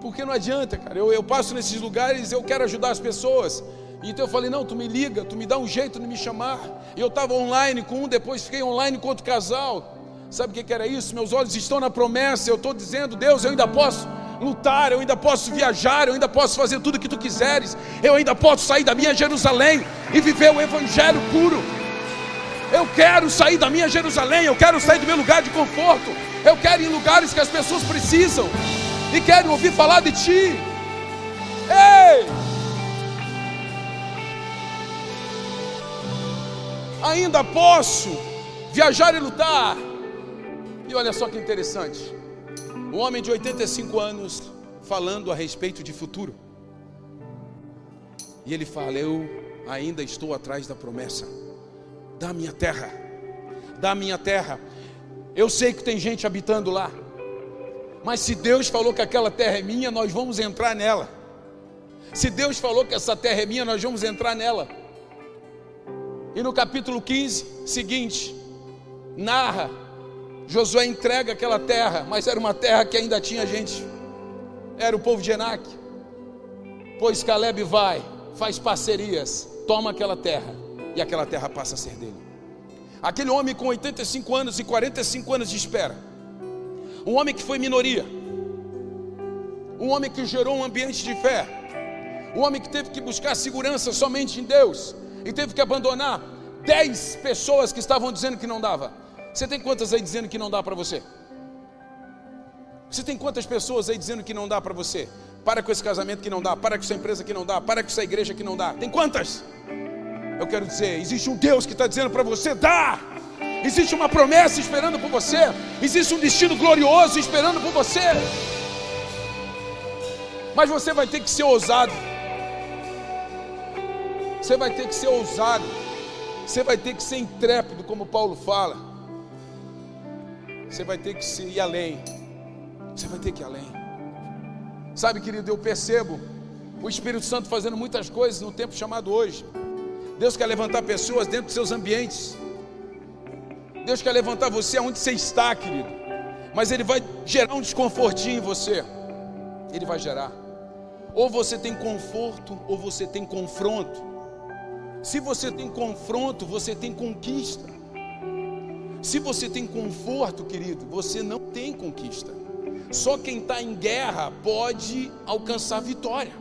[SPEAKER 1] Porque não adianta, cara. Eu, eu passo nesses lugares, eu quero ajudar as pessoas. Então eu falei: não, tu me liga, tu me dá um jeito de me chamar. E eu estava online com um, depois fiquei online com outro casal. Sabe o que era isso? Meus olhos estão na promessa. Eu estou dizendo, Deus, eu ainda posso lutar, eu ainda posso viajar, eu ainda posso fazer tudo o que tu quiseres. Eu ainda posso sair da minha Jerusalém e viver o evangelho puro. Eu quero sair da minha Jerusalém, eu quero sair do meu lugar de conforto. Eu quero ir em lugares que as pessoas precisam e querem ouvir falar de ti. Ei! Ainda posso viajar e lutar. E olha só que interessante. Um homem de 85 anos falando a respeito de futuro. E ele fala: Eu ainda estou atrás da promessa. Da minha terra. Da minha terra. Eu sei que tem gente habitando lá. Mas se Deus falou que aquela terra é minha, nós vamos entrar nela. Se Deus falou que essa terra é minha, nós vamos entrar nela. E no capítulo 15 seguinte, narra: Josué entrega aquela terra, mas era uma terra que ainda tinha gente, era o povo de Enac. Pois Caleb vai, faz parcerias, toma aquela terra, e aquela terra passa a ser dele. Aquele homem com 85 anos e 45 anos de espera, um homem que foi minoria, um homem que gerou um ambiente de fé, um homem que teve que buscar segurança somente em Deus e teve que abandonar 10 pessoas que estavam dizendo que não dava. Você tem quantas aí dizendo que não dá para você? Você tem quantas pessoas aí dizendo que não dá para você? Para com esse casamento que não dá, para com essa empresa que não dá, para com essa igreja que não dá. Tem quantas? Eu quero dizer, existe um Deus que está dizendo para você: dá! Existe uma promessa esperando por você. Existe um destino glorioso esperando por você. Mas você vai ter que ser ousado. Você vai ter que ser ousado. Você vai ter que ser intrépido, como Paulo fala. Você vai ter que ir além. Você vai ter que ir além. Sabe, querido, eu percebo o Espírito Santo fazendo muitas coisas no tempo chamado hoje. Deus quer levantar pessoas dentro dos seus ambientes. Deus quer levantar você aonde você está, querido. Mas Ele vai gerar um desconfortinho em você. Ele vai gerar. Ou você tem conforto, ou você tem confronto. Se você tem confronto, você tem conquista. Se você tem conforto, querido, você não tem conquista. Só quem está em guerra pode alcançar vitória.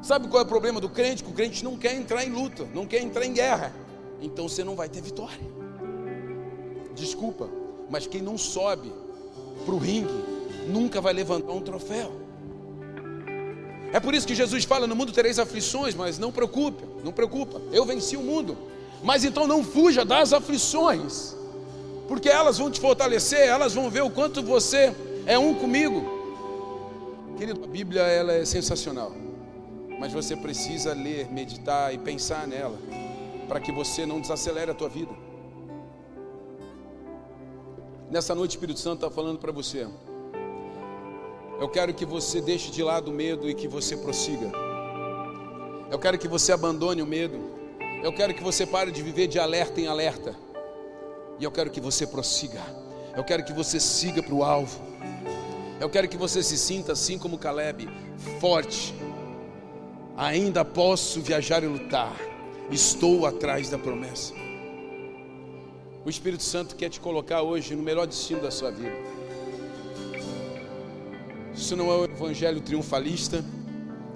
[SPEAKER 1] Sabe qual é o problema do crente? Que o crente não quer entrar em luta, não quer entrar em guerra. Então você não vai ter vitória desculpa, mas quem não sobe para o ringue nunca vai levantar um troféu. É por isso que Jesus fala: no mundo tereis aflições, mas não preocupe, não preocupa, eu venci o mundo. Mas então não fuja das aflições, porque elas vão te fortalecer, elas vão ver o quanto você é um comigo. Querido, a Bíblia ela é sensacional, mas você precisa ler, meditar e pensar nela, para que você não desacelere a tua vida. Nessa noite, o Espírito Santo está falando para você. Eu quero que você deixe de lado o medo e que você prossiga. Eu quero que você abandone o medo. Eu quero que você pare de viver de alerta em alerta. E eu quero que você prossiga. Eu quero que você siga para o alvo. Eu quero que você se sinta assim como Caleb, forte. Ainda posso viajar e lutar. Estou atrás da promessa. O Espírito Santo quer te colocar hoje no melhor destino da sua vida. Isso não é o evangelho triunfalista,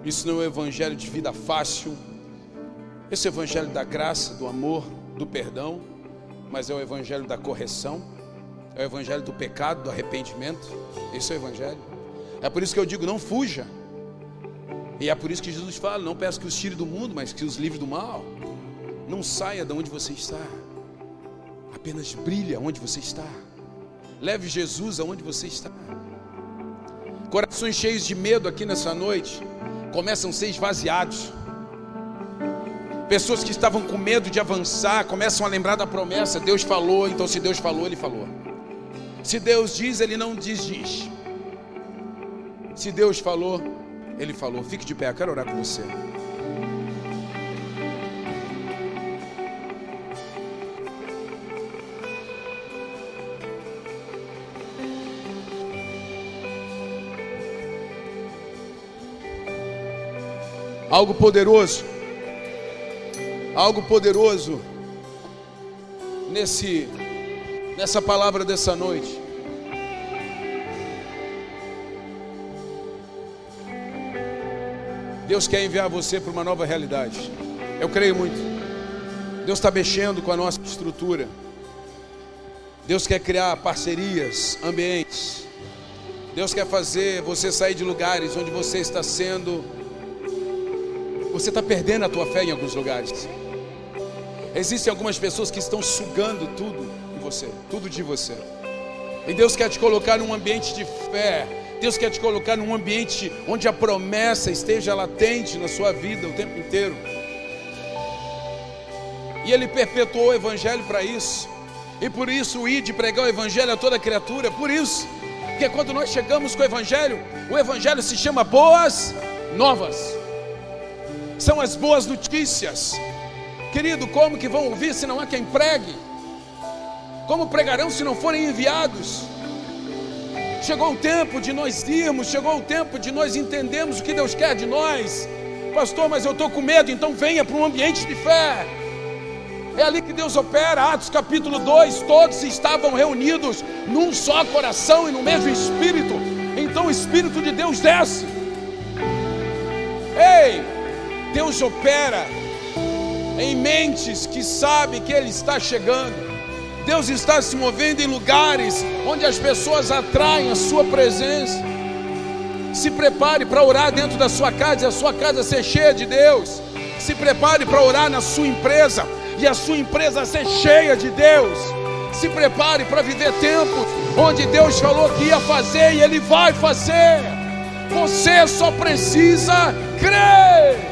[SPEAKER 1] isso não é o evangelho de vida fácil, esse é o evangelho da graça, do amor, do perdão, mas é o evangelho da correção, é o evangelho do pecado, do arrependimento. Esse é o evangelho. É por isso que eu digo: não fuja. E é por isso que Jesus fala: não peça que os tire do mundo, mas que os livre do mal. Não saia de onde você está. Apenas brilhe onde você está. Leve Jesus aonde você está. Corações cheios de medo aqui nessa noite começam a ser esvaziados. Pessoas que estavam com medo de avançar começam a lembrar da promessa. Deus falou, então se Deus falou, Ele falou. Se Deus diz, Ele não desdiz. Se Deus falou, Ele falou. Fique de pé, eu quero orar com você. Algo poderoso, algo poderoso nesse nessa palavra dessa noite. Deus quer enviar você para uma nova realidade. Eu creio muito. Deus está mexendo com a nossa estrutura. Deus quer criar parcerias, ambientes. Deus quer fazer você sair de lugares onde você está sendo você está perdendo a tua fé em alguns lugares. Existem algumas pessoas que estão sugando tudo em você, tudo de você. E Deus quer te colocar num ambiente de fé. Deus quer te colocar num ambiente onde a promessa esteja latente na sua vida o tempo inteiro. E Ele perpetuou o Evangelho para isso. E por isso, ir de pregar o Evangelho a toda criatura. Por isso Porque quando nós chegamos com o Evangelho, o Evangelho se chama Boas Novas. São as boas notícias. Querido, como que vão ouvir se não há quem pregue? Como pregarão se não forem enviados? Chegou o tempo de nós irmos, chegou o tempo de nós entendermos o que Deus quer de nós. Pastor, mas eu estou com medo, então venha para um ambiente de fé. É ali que Deus opera, Atos capítulo 2, todos estavam reunidos num só coração e no mesmo espírito. Então o Espírito de Deus desce. Ei, Deus opera em mentes que sabe que Ele está chegando. Deus está se movendo em lugares onde as pessoas atraem a sua presença. Se prepare para orar dentro da sua casa e a sua casa ser cheia de Deus. Se prepare para orar na sua empresa e a sua empresa ser cheia de Deus. Se prepare para viver tempos onde Deus falou que ia fazer e Ele vai fazer. Você só precisa crer.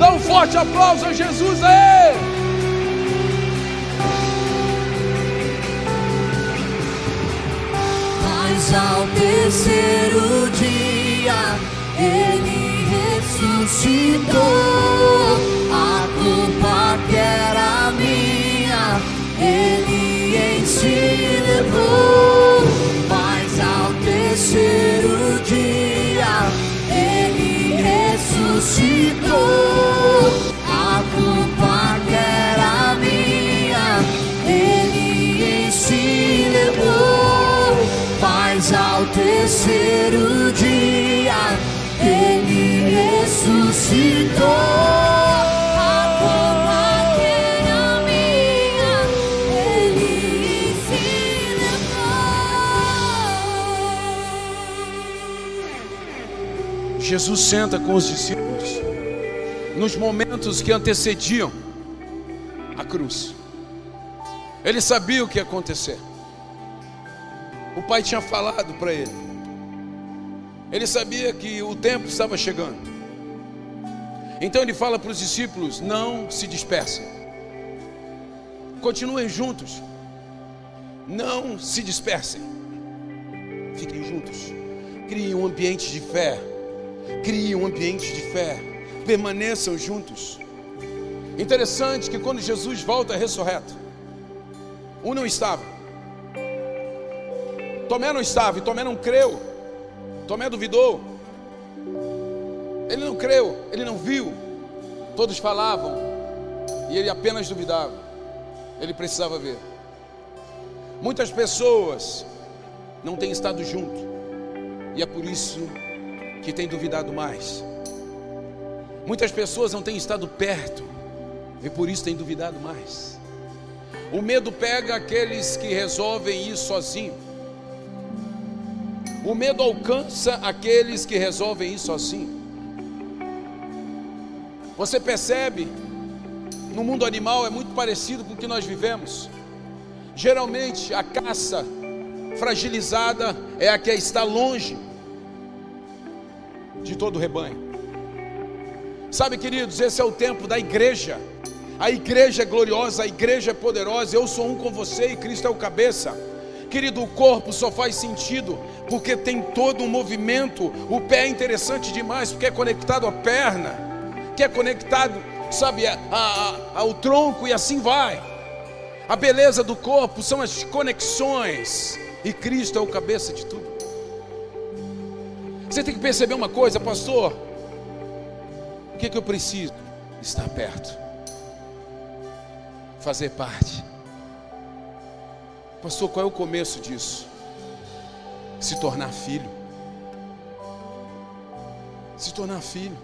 [SPEAKER 1] Dá um forte aplauso a Jesus aí.
[SPEAKER 2] Mas ao terceiro dia ele ressuscitou. A culpa que era minha, ele em si levou. Mas ao terceiro dia ele ressuscitou. Terceiro dia ele ressuscitou. A que era minha, ele se levou.
[SPEAKER 1] Jesus senta com os discípulos nos momentos que antecediam a cruz. Ele sabia o que ia acontecer. O pai tinha falado para ele. Ele sabia que o tempo estava chegando. Então ele fala para os discípulos: não se dispersem. Continuem juntos. Não se dispersem. Fiquem juntos. Criem um ambiente de fé. Criem um ambiente de fé. Permaneçam juntos. Interessante que quando Jesus volta ressurreto, um não estava. Tomé não estava e Tomé não creu. Tomé duvidou. Ele não creu, ele não viu. Todos falavam e ele apenas duvidava. Ele precisava ver. Muitas pessoas não têm estado junto e é por isso que têm duvidado mais. Muitas pessoas não têm estado perto e por isso têm duvidado mais. O medo pega aqueles que resolvem ir sozinho. O medo alcança aqueles que resolvem ir sozinho. Você percebe, no mundo animal é muito parecido com o que nós vivemos. Geralmente a caça fragilizada é a que está longe de todo o rebanho. Sabe, queridos, esse é o tempo da igreja. A igreja é gloriosa, a igreja é poderosa. Eu sou um com você e Cristo é o cabeça. Querido, o corpo só faz sentido porque tem todo um movimento. O pé é interessante demais porque é conectado à perna, que é conectado, sabe, a, a, ao tronco e assim vai. A beleza do corpo são as conexões e Cristo é o cabeça de tudo. Você tem que perceber uma coisa, pastor. Que, que eu preciso? Estar perto, fazer parte. Pastor, qual é o começo disso? Se tornar filho. Se tornar filho.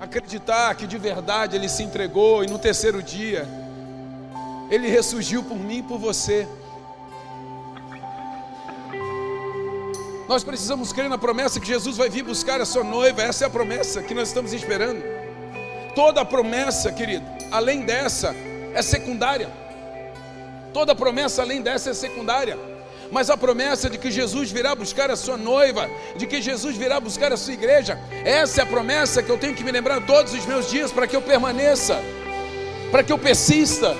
[SPEAKER 1] Acreditar que de verdade ele se entregou e no terceiro dia ele ressurgiu por mim e por você. Nós precisamos crer na promessa que Jesus vai vir buscar a sua noiva. Essa é a promessa que nós estamos esperando. Toda promessa, querido, além dessa, é secundária. Toda promessa além dessa é secundária. Mas a promessa de que Jesus virá buscar a sua noiva, de que Jesus virá buscar a sua igreja, essa é a promessa que eu tenho que me lembrar todos os meus dias para que eu permaneça, para que eu persista.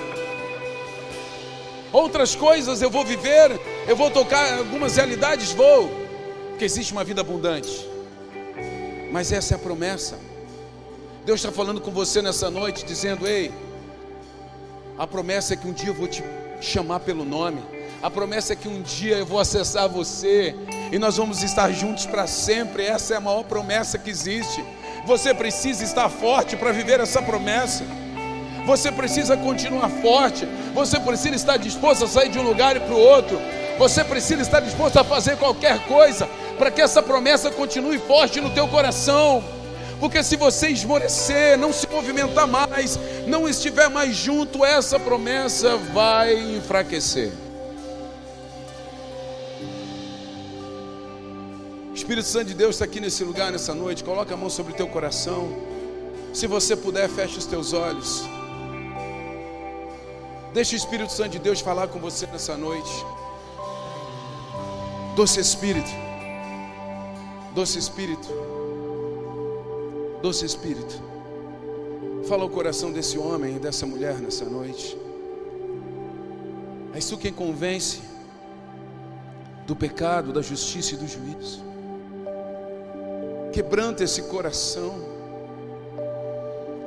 [SPEAKER 1] outras coisas eu vou viver, eu vou tocar algumas realidades, vou, porque existe uma vida abundante. Mas essa é a promessa. Deus está falando com você nessa noite, dizendo: Ei, a promessa é que um dia eu vou te chamar pelo nome. A promessa é que um dia eu vou acessar você e nós vamos estar juntos para sempre. Essa é a maior promessa que existe. Você precisa estar forte para viver essa promessa. Você precisa continuar forte. Você precisa estar disposto a sair de um lugar para o outro. Você precisa estar disposto a fazer qualquer coisa para que essa promessa continue forte no teu coração. Porque se você esmorecer, não se movimentar mais, não estiver mais junto, essa promessa vai enfraquecer. O Espírito Santo de Deus está aqui nesse lugar, nessa noite. Coloca a mão sobre o teu coração. Se você puder, feche os teus olhos. Deixa o Espírito Santo de Deus falar com você nessa noite. Doce Espírito, doce Espírito, doce Espírito, fala o coração desse homem e dessa mulher nessa noite. És tu quem convence do pecado, da justiça e do juízo. Quebranta esse coração.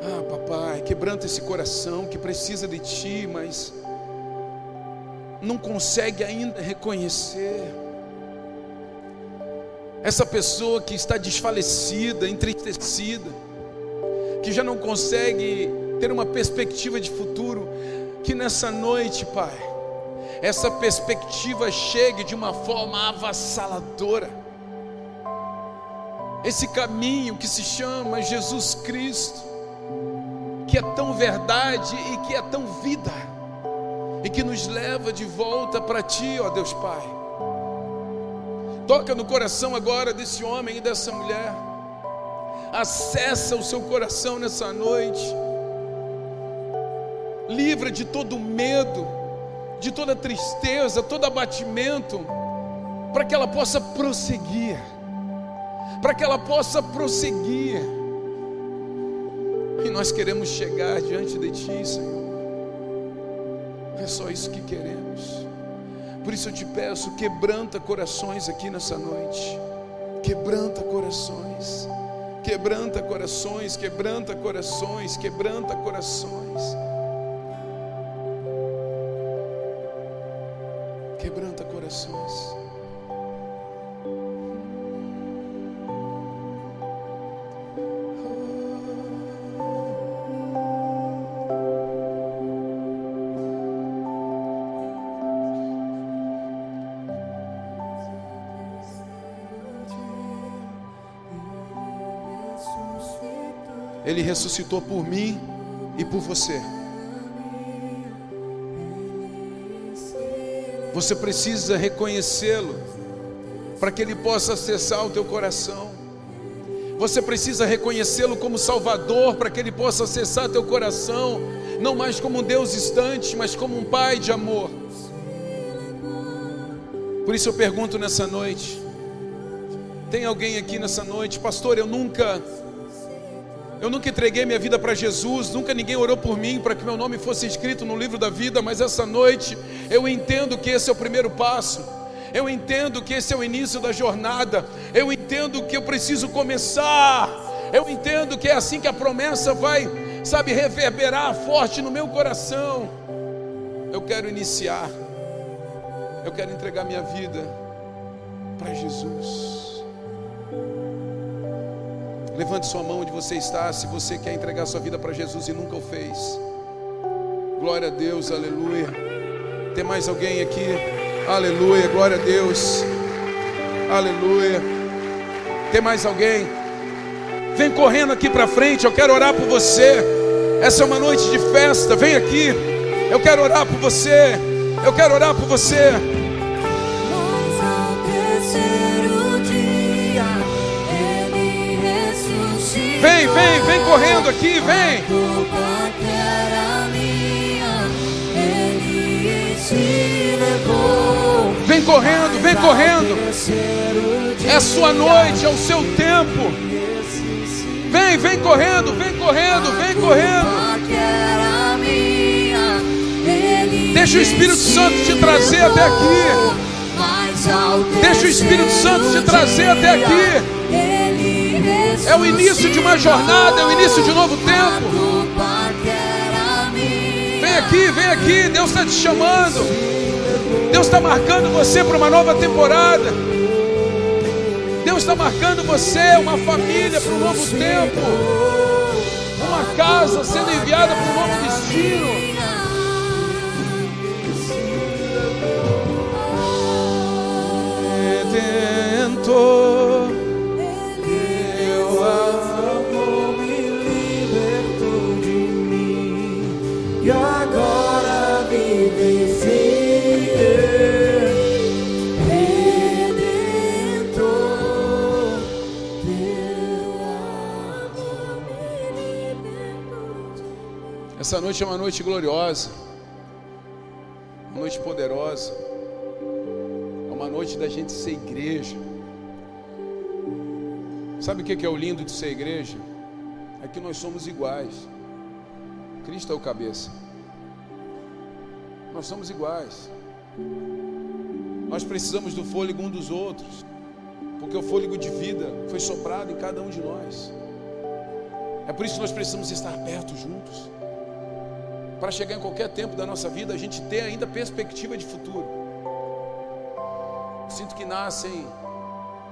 [SPEAKER 1] Ah, papai, quebranta esse coração que precisa de ti, mas não consegue ainda reconhecer. Essa pessoa que está desfalecida, entristecida, que já não consegue ter uma perspectiva de futuro, que nessa noite, Pai, essa perspectiva chegue de uma forma avassaladora. Esse caminho que se chama Jesus Cristo, que é tão verdade e que é tão vida, e que nos leva de volta para Ti, ó Deus Pai. Toca no coração agora desse homem e dessa mulher, acessa o seu coração nessa noite, livra de todo medo, de toda tristeza, todo abatimento, para que ela possa prosseguir, para que ela possa prosseguir e nós queremos chegar diante de Ti, Senhor. É só isso que queremos. Por isso eu te peço, quebranta corações aqui nessa noite. Quebranta corações. Quebranta corações, quebranta corações, quebranta corações. Quebranta corações. Ele ressuscitou por mim e por você. Você precisa reconhecê-lo para que ele possa acessar o teu coração. Você precisa reconhecê-lo como Salvador para que ele possa acessar teu coração, não mais como um Deus distante, mas como um Pai de amor. Por isso eu pergunto nessa noite: tem alguém aqui nessa noite, pastor? Eu nunca eu nunca entreguei minha vida para Jesus, nunca ninguém orou por mim para que meu nome fosse escrito no livro da vida, mas essa noite eu entendo que esse é o primeiro passo. Eu entendo que esse é o início da jornada. Eu entendo que eu preciso começar. Eu entendo que é assim que a promessa vai, sabe, reverberar forte no meu coração. Eu quero iniciar. Eu quero entregar minha vida para Jesus. Levante sua mão onde você está, se você quer entregar sua vida para Jesus e nunca o fez. Glória a Deus, aleluia. Tem mais alguém aqui? Aleluia, glória a Deus. Aleluia. Tem mais alguém? Vem correndo aqui para frente, eu quero orar por você. Essa é uma noite de festa, vem aqui. Eu quero orar por você. Eu quero orar por você. Vem, vem, vem correndo aqui, vem. Vem correndo, vem correndo. É sua noite, é o seu tempo. Vem, vem correndo, vem correndo, vem correndo. Deixa o Espírito Santo te trazer até aqui. Deixa o Espírito Santo te trazer até aqui. É o início de uma jornada, é o início de um novo tempo. Vem aqui, vem aqui. Deus está te chamando. Deus está marcando você para uma nova temporada. Deus está marcando você, uma família, para um novo tempo. Uma casa sendo enviada para um novo destino. Redentor, Essa noite é uma noite gloriosa, uma noite poderosa, é uma noite da gente ser igreja. Sabe o que é o lindo de ser igreja? É que nós somos iguais. Cristo é o cabeça. Nós somos iguais. Nós precisamos do fôlego um dos outros, porque o fôlego de vida foi soprado em cada um de nós. É por isso que nós precisamos estar perto juntos para chegar em qualquer tempo da nossa vida, a gente ter ainda perspectiva de futuro. Sinto que nascem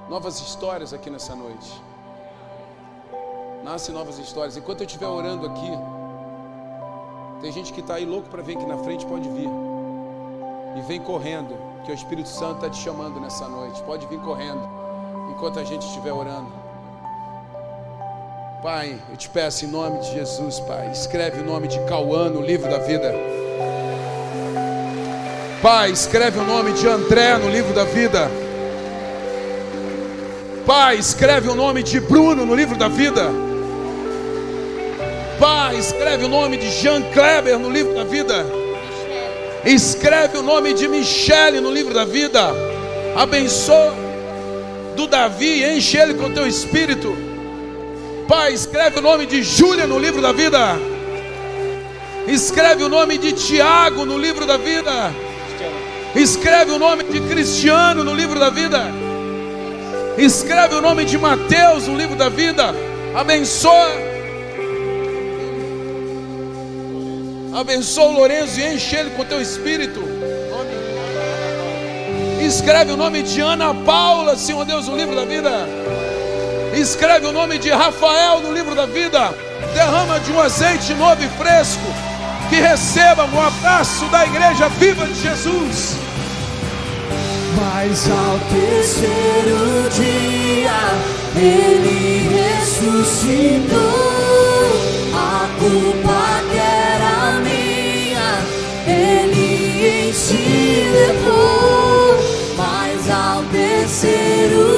[SPEAKER 1] novas histórias aqui nessa noite. Nascem novas histórias. Enquanto eu estiver orando aqui, tem gente que está aí louco para vir aqui na frente, pode vir. E vem correndo, que o Espírito Santo está te chamando nessa noite. Pode vir correndo, enquanto a gente estiver orando. Pai, eu te peço em nome de Jesus, Pai, escreve o nome de Cauã no livro da vida. Pai, escreve o nome de André no livro da vida. Pai, escreve o nome de Bruno no livro da vida. Pai, escreve o nome de Jean Kleber no livro da vida. Escreve o nome de Michele no livro da vida. Abençoa do Davi, enche ele com teu espírito. Pai, escreve o nome de Júlia no livro da vida. Escreve o nome de Tiago no livro da vida. Escreve o nome de Cristiano no livro da vida. Escreve o nome de Mateus no livro da vida. Abençoa. Abençoa o Lourenço e enche ele com teu espírito. Escreve o nome de Ana Paula, Senhor Deus, no livro da vida. Escreve o nome de Rafael no livro da vida. Derrama de um azeite novo e fresco. Que recebam um abraço da igreja viva de Jesus.
[SPEAKER 2] Mas ao terceiro dia ele ressuscitou. A culpa que era minha, ele em si levou. Mas ao terceiro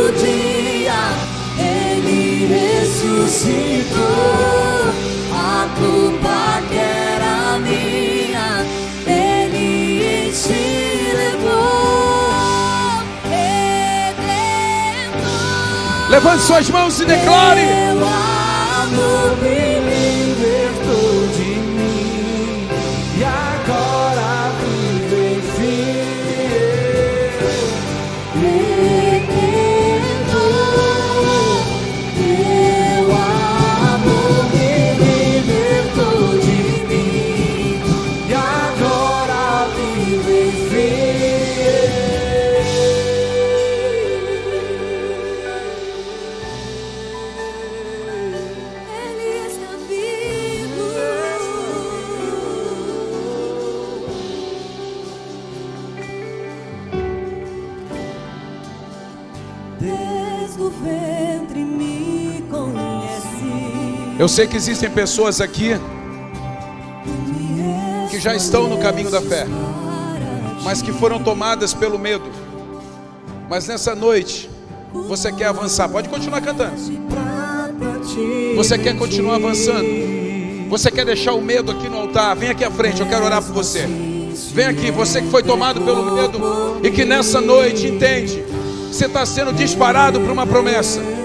[SPEAKER 2] ressuscitou. A culpa que era minha, ele si levou. Redentor,
[SPEAKER 1] Levante suas mãos e declare.
[SPEAKER 2] Ventre me conheci.
[SPEAKER 1] Eu sei que existem pessoas aqui que já estão no caminho da fé, mas que foram tomadas pelo medo. Mas nessa noite, você quer avançar. Pode continuar cantando. Você quer continuar avançando. Você quer deixar o medo aqui no altar. Vem aqui à frente, eu quero orar por você. Vem aqui, você que foi tomado pelo medo e que nessa noite entende. Você está sendo disparado por uma promessa.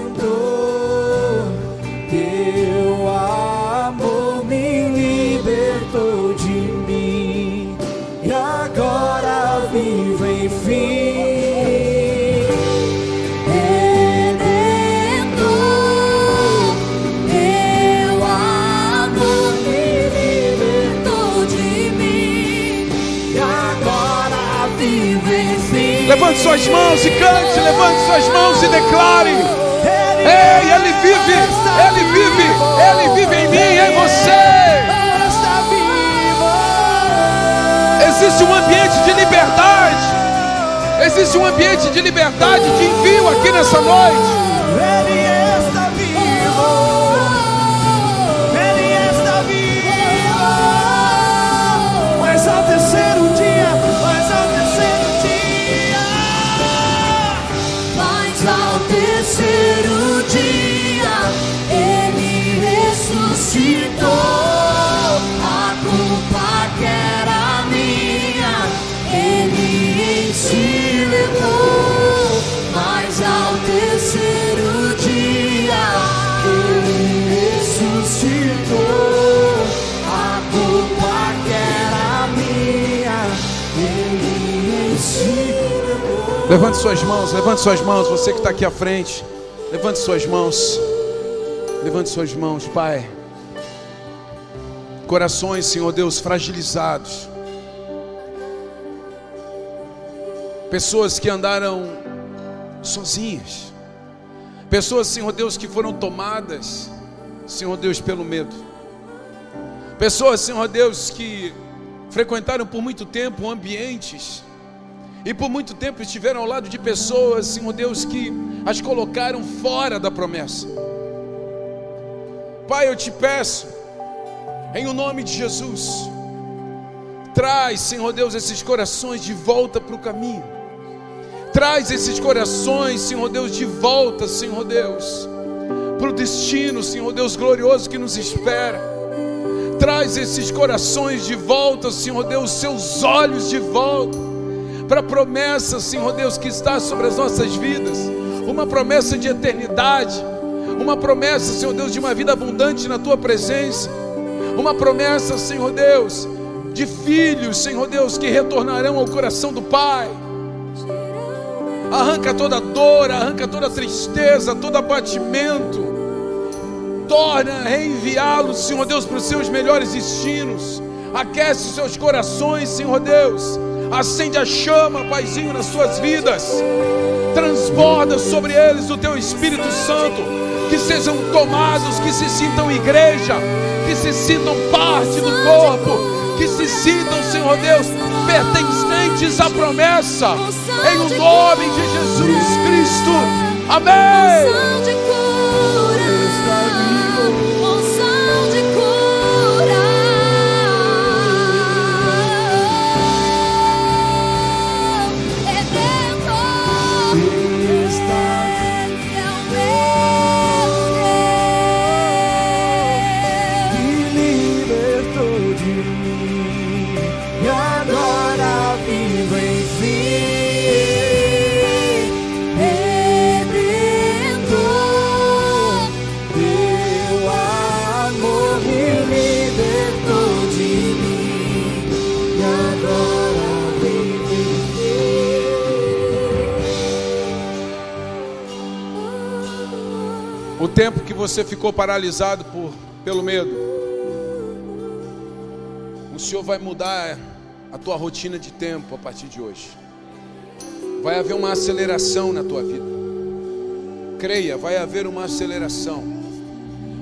[SPEAKER 1] Suas mãos e cante, levante suas mãos e declare. Ei, Ele vive, Ele vive, Ele vive em mim em você. Existe um ambiente de liberdade. Existe um ambiente de liberdade, de envio aqui nessa noite. Levante suas mãos, levante suas mãos, você que está aqui à frente. Levante suas mãos. Levante suas mãos, Pai. Corações, Senhor Deus, fragilizados. Pessoas que andaram sozinhas. Pessoas, Senhor Deus, que foram tomadas, Senhor Deus, pelo medo. Pessoas, Senhor Deus, que frequentaram por muito tempo ambientes e por muito tempo estiveram ao lado de pessoas, Senhor Deus, que as colocaram fora da promessa. Pai, eu te peço, em o nome de Jesus, traz, Senhor Deus, esses corações de volta para o caminho. Traz esses corações, Senhor Deus, de volta, Senhor Deus, para o destino, Senhor Deus glorioso que nos espera. Traz esses corações de volta, Senhor Deus, seus olhos de volta para a promessa, Senhor Deus, que está sobre as nossas vidas, uma promessa de eternidade, uma promessa, Senhor Deus, de uma vida abundante na tua presença, uma promessa, Senhor Deus, de filhos, Senhor Deus, que retornarão ao coração do Pai. Arranca toda dor, arranca toda tristeza, todo abatimento. Torna reenviá-los, Senhor Deus, para os seus melhores destinos. Aquece os seus corações, Senhor Deus. Acende a chama, Paizinho, nas suas vidas. Transborda sobre eles o teu Espírito Santo. Que sejam tomados, que se sintam igreja, que se sintam parte do corpo, que se sintam, Senhor Deus, pertencentes à promessa. Em o nome de Jesus Cristo. Amém. Você ficou paralisado por, pelo medo, o Senhor vai mudar a tua rotina de tempo a partir de hoje. Vai haver uma aceleração na tua vida. Creia, vai haver uma aceleração.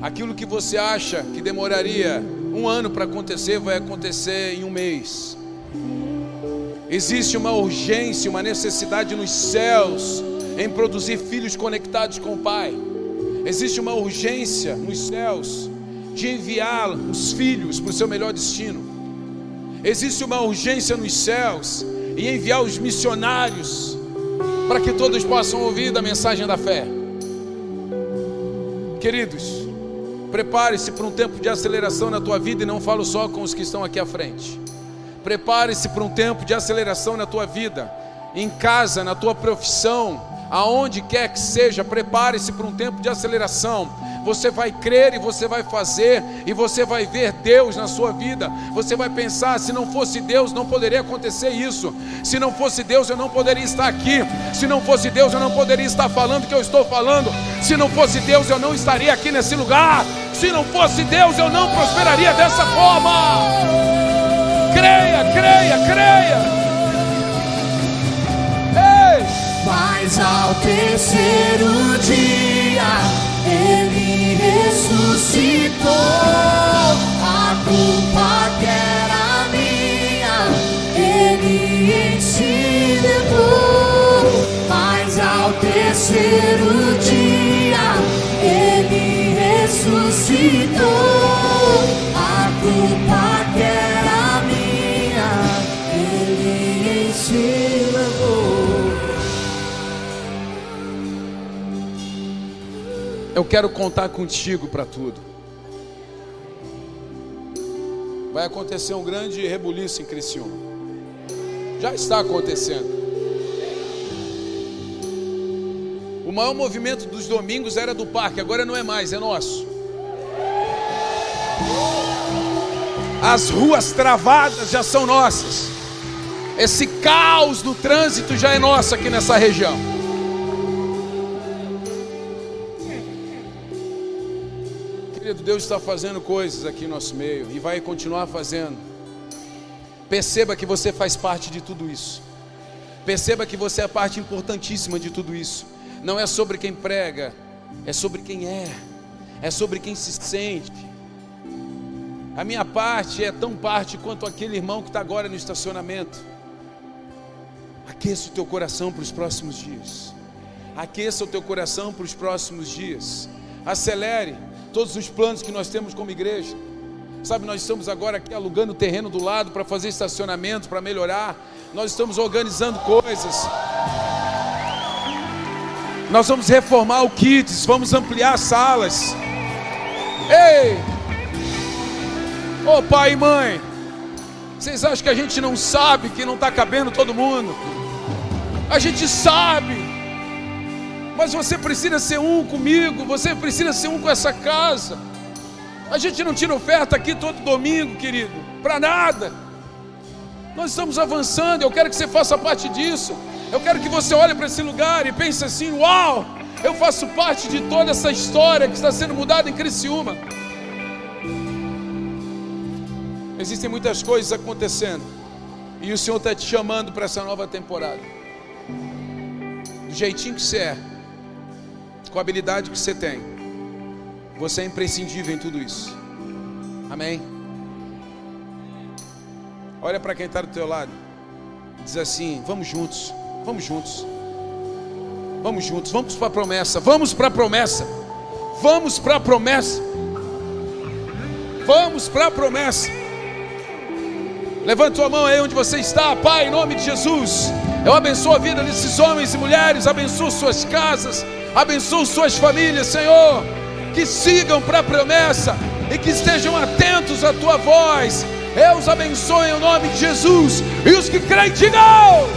[SPEAKER 1] Aquilo que você acha que demoraria um ano para acontecer, vai acontecer em um mês. Existe uma urgência, uma necessidade nos céus em produzir filhos conectados com o Pai. Existe uma urgência nos céus de enviar os filhos para o seu melhor destino. Existe uma urgência nos céus em enviar os missionários para que todos possam ouvir da mensagem da fé. Queridos, prepare-se para um tempo de aceleração na tua vida e não falo só com os que estão aqui à frente. Prepare-se para um tempo de aceleração na tua vida, em casa, na tua profissão, aonde quer que seja, prepare-se para um tempo de aceleração. Você vai crer e você vai fazer, e você vai ver Deus na sua vida. Você vai pensar: se não fosse Deus, não poderia acontecer isso. Se não fosse Deus, eu não poderia estar aqui. Se não fosse Deus, eu não poderia estar falando o que eu estou falando. Se não fosse Deus, eu não estaria aqui nesse lugar. Se não fosse Deus, eu não prosperaria dessa forma. Creia, creia, creia.
[SPEAKER 2] Ao terceiro dia ele ressuscitou. A culpa que era minha, ele em si levou. Mas ao terceiro dia ele ressuscitou. A culpa
[SPEAKER 1] Eu quero contar contigo para tudo. Vai acontecer um grande rebuliço em Criciúma. Já está acontecendo. O maior movimento dos domingos era do parque, agora não é mais, é nosso. As ruas travadas já são nossas. Esse caos do trânsito já é nosso aqui nessa região. Querido, Deus está fazendo coisas aqui no nosso meio e vai continuar fazendo. Perceba que você faz parte de tudo isso. Perceba que você é parte importantíssima de tudo isso. Não é sobre quem prega, é sobre quem é, é sobre quem se sente. A minha parte é tão parte quanto aquele irmão que está agora no estacionamento. Aqueça o teu coração para os próximos dias. Aqueça o teu coração para os próximos dias. Acelere todos os planos que nós temos como igreja. Sabe, nós estamos agora aqui alugando o terreno do lado para fazer estacionamento, para melhorar. Nós estamos organizando coisas. Nós vamos reformar o Kids, vamos ampliar salas. Ei! Ô pai e mãe, vocês acham que a gente não sabe que não está cabendo todo mundo? A gente sabe, mas você precisa ser um comigo, você precisa ser um com essa casa. A gente não tira oferta aqui todo domingo, querido, para nada. Nós estamos avançando, eu quero que você faça parte disso. Eu quero que você olhe para esse lugar e pense assim: uau, eu faço parte de toda essa história que está sendo mudada em Criciúma. Existem muitas coisas acontecendo e o Senhor está te chamando para essa nova temporada. Do jeitinho que você é, com a habilidade que você tem, você é imprescindível em tudo isso. Amém? Olha para quem está do teu lado, diz assim: vamos juntos, vamos juntos, vamos juntos, vamos para a promessa, vamos para a promessa, vamos para a promessa, vamos para a promessa. Levante sua mão aí onde você está, Pai, em nome de Jesus. Eu abençoo a vida desses homens e mulheres, abençoo suas casas, abençoo suas famílias, Senhor. Que sigam para a promessa e que estejam atentos à tua voz. Eu os abençoo em nome de Jesus. E os que creem, digam.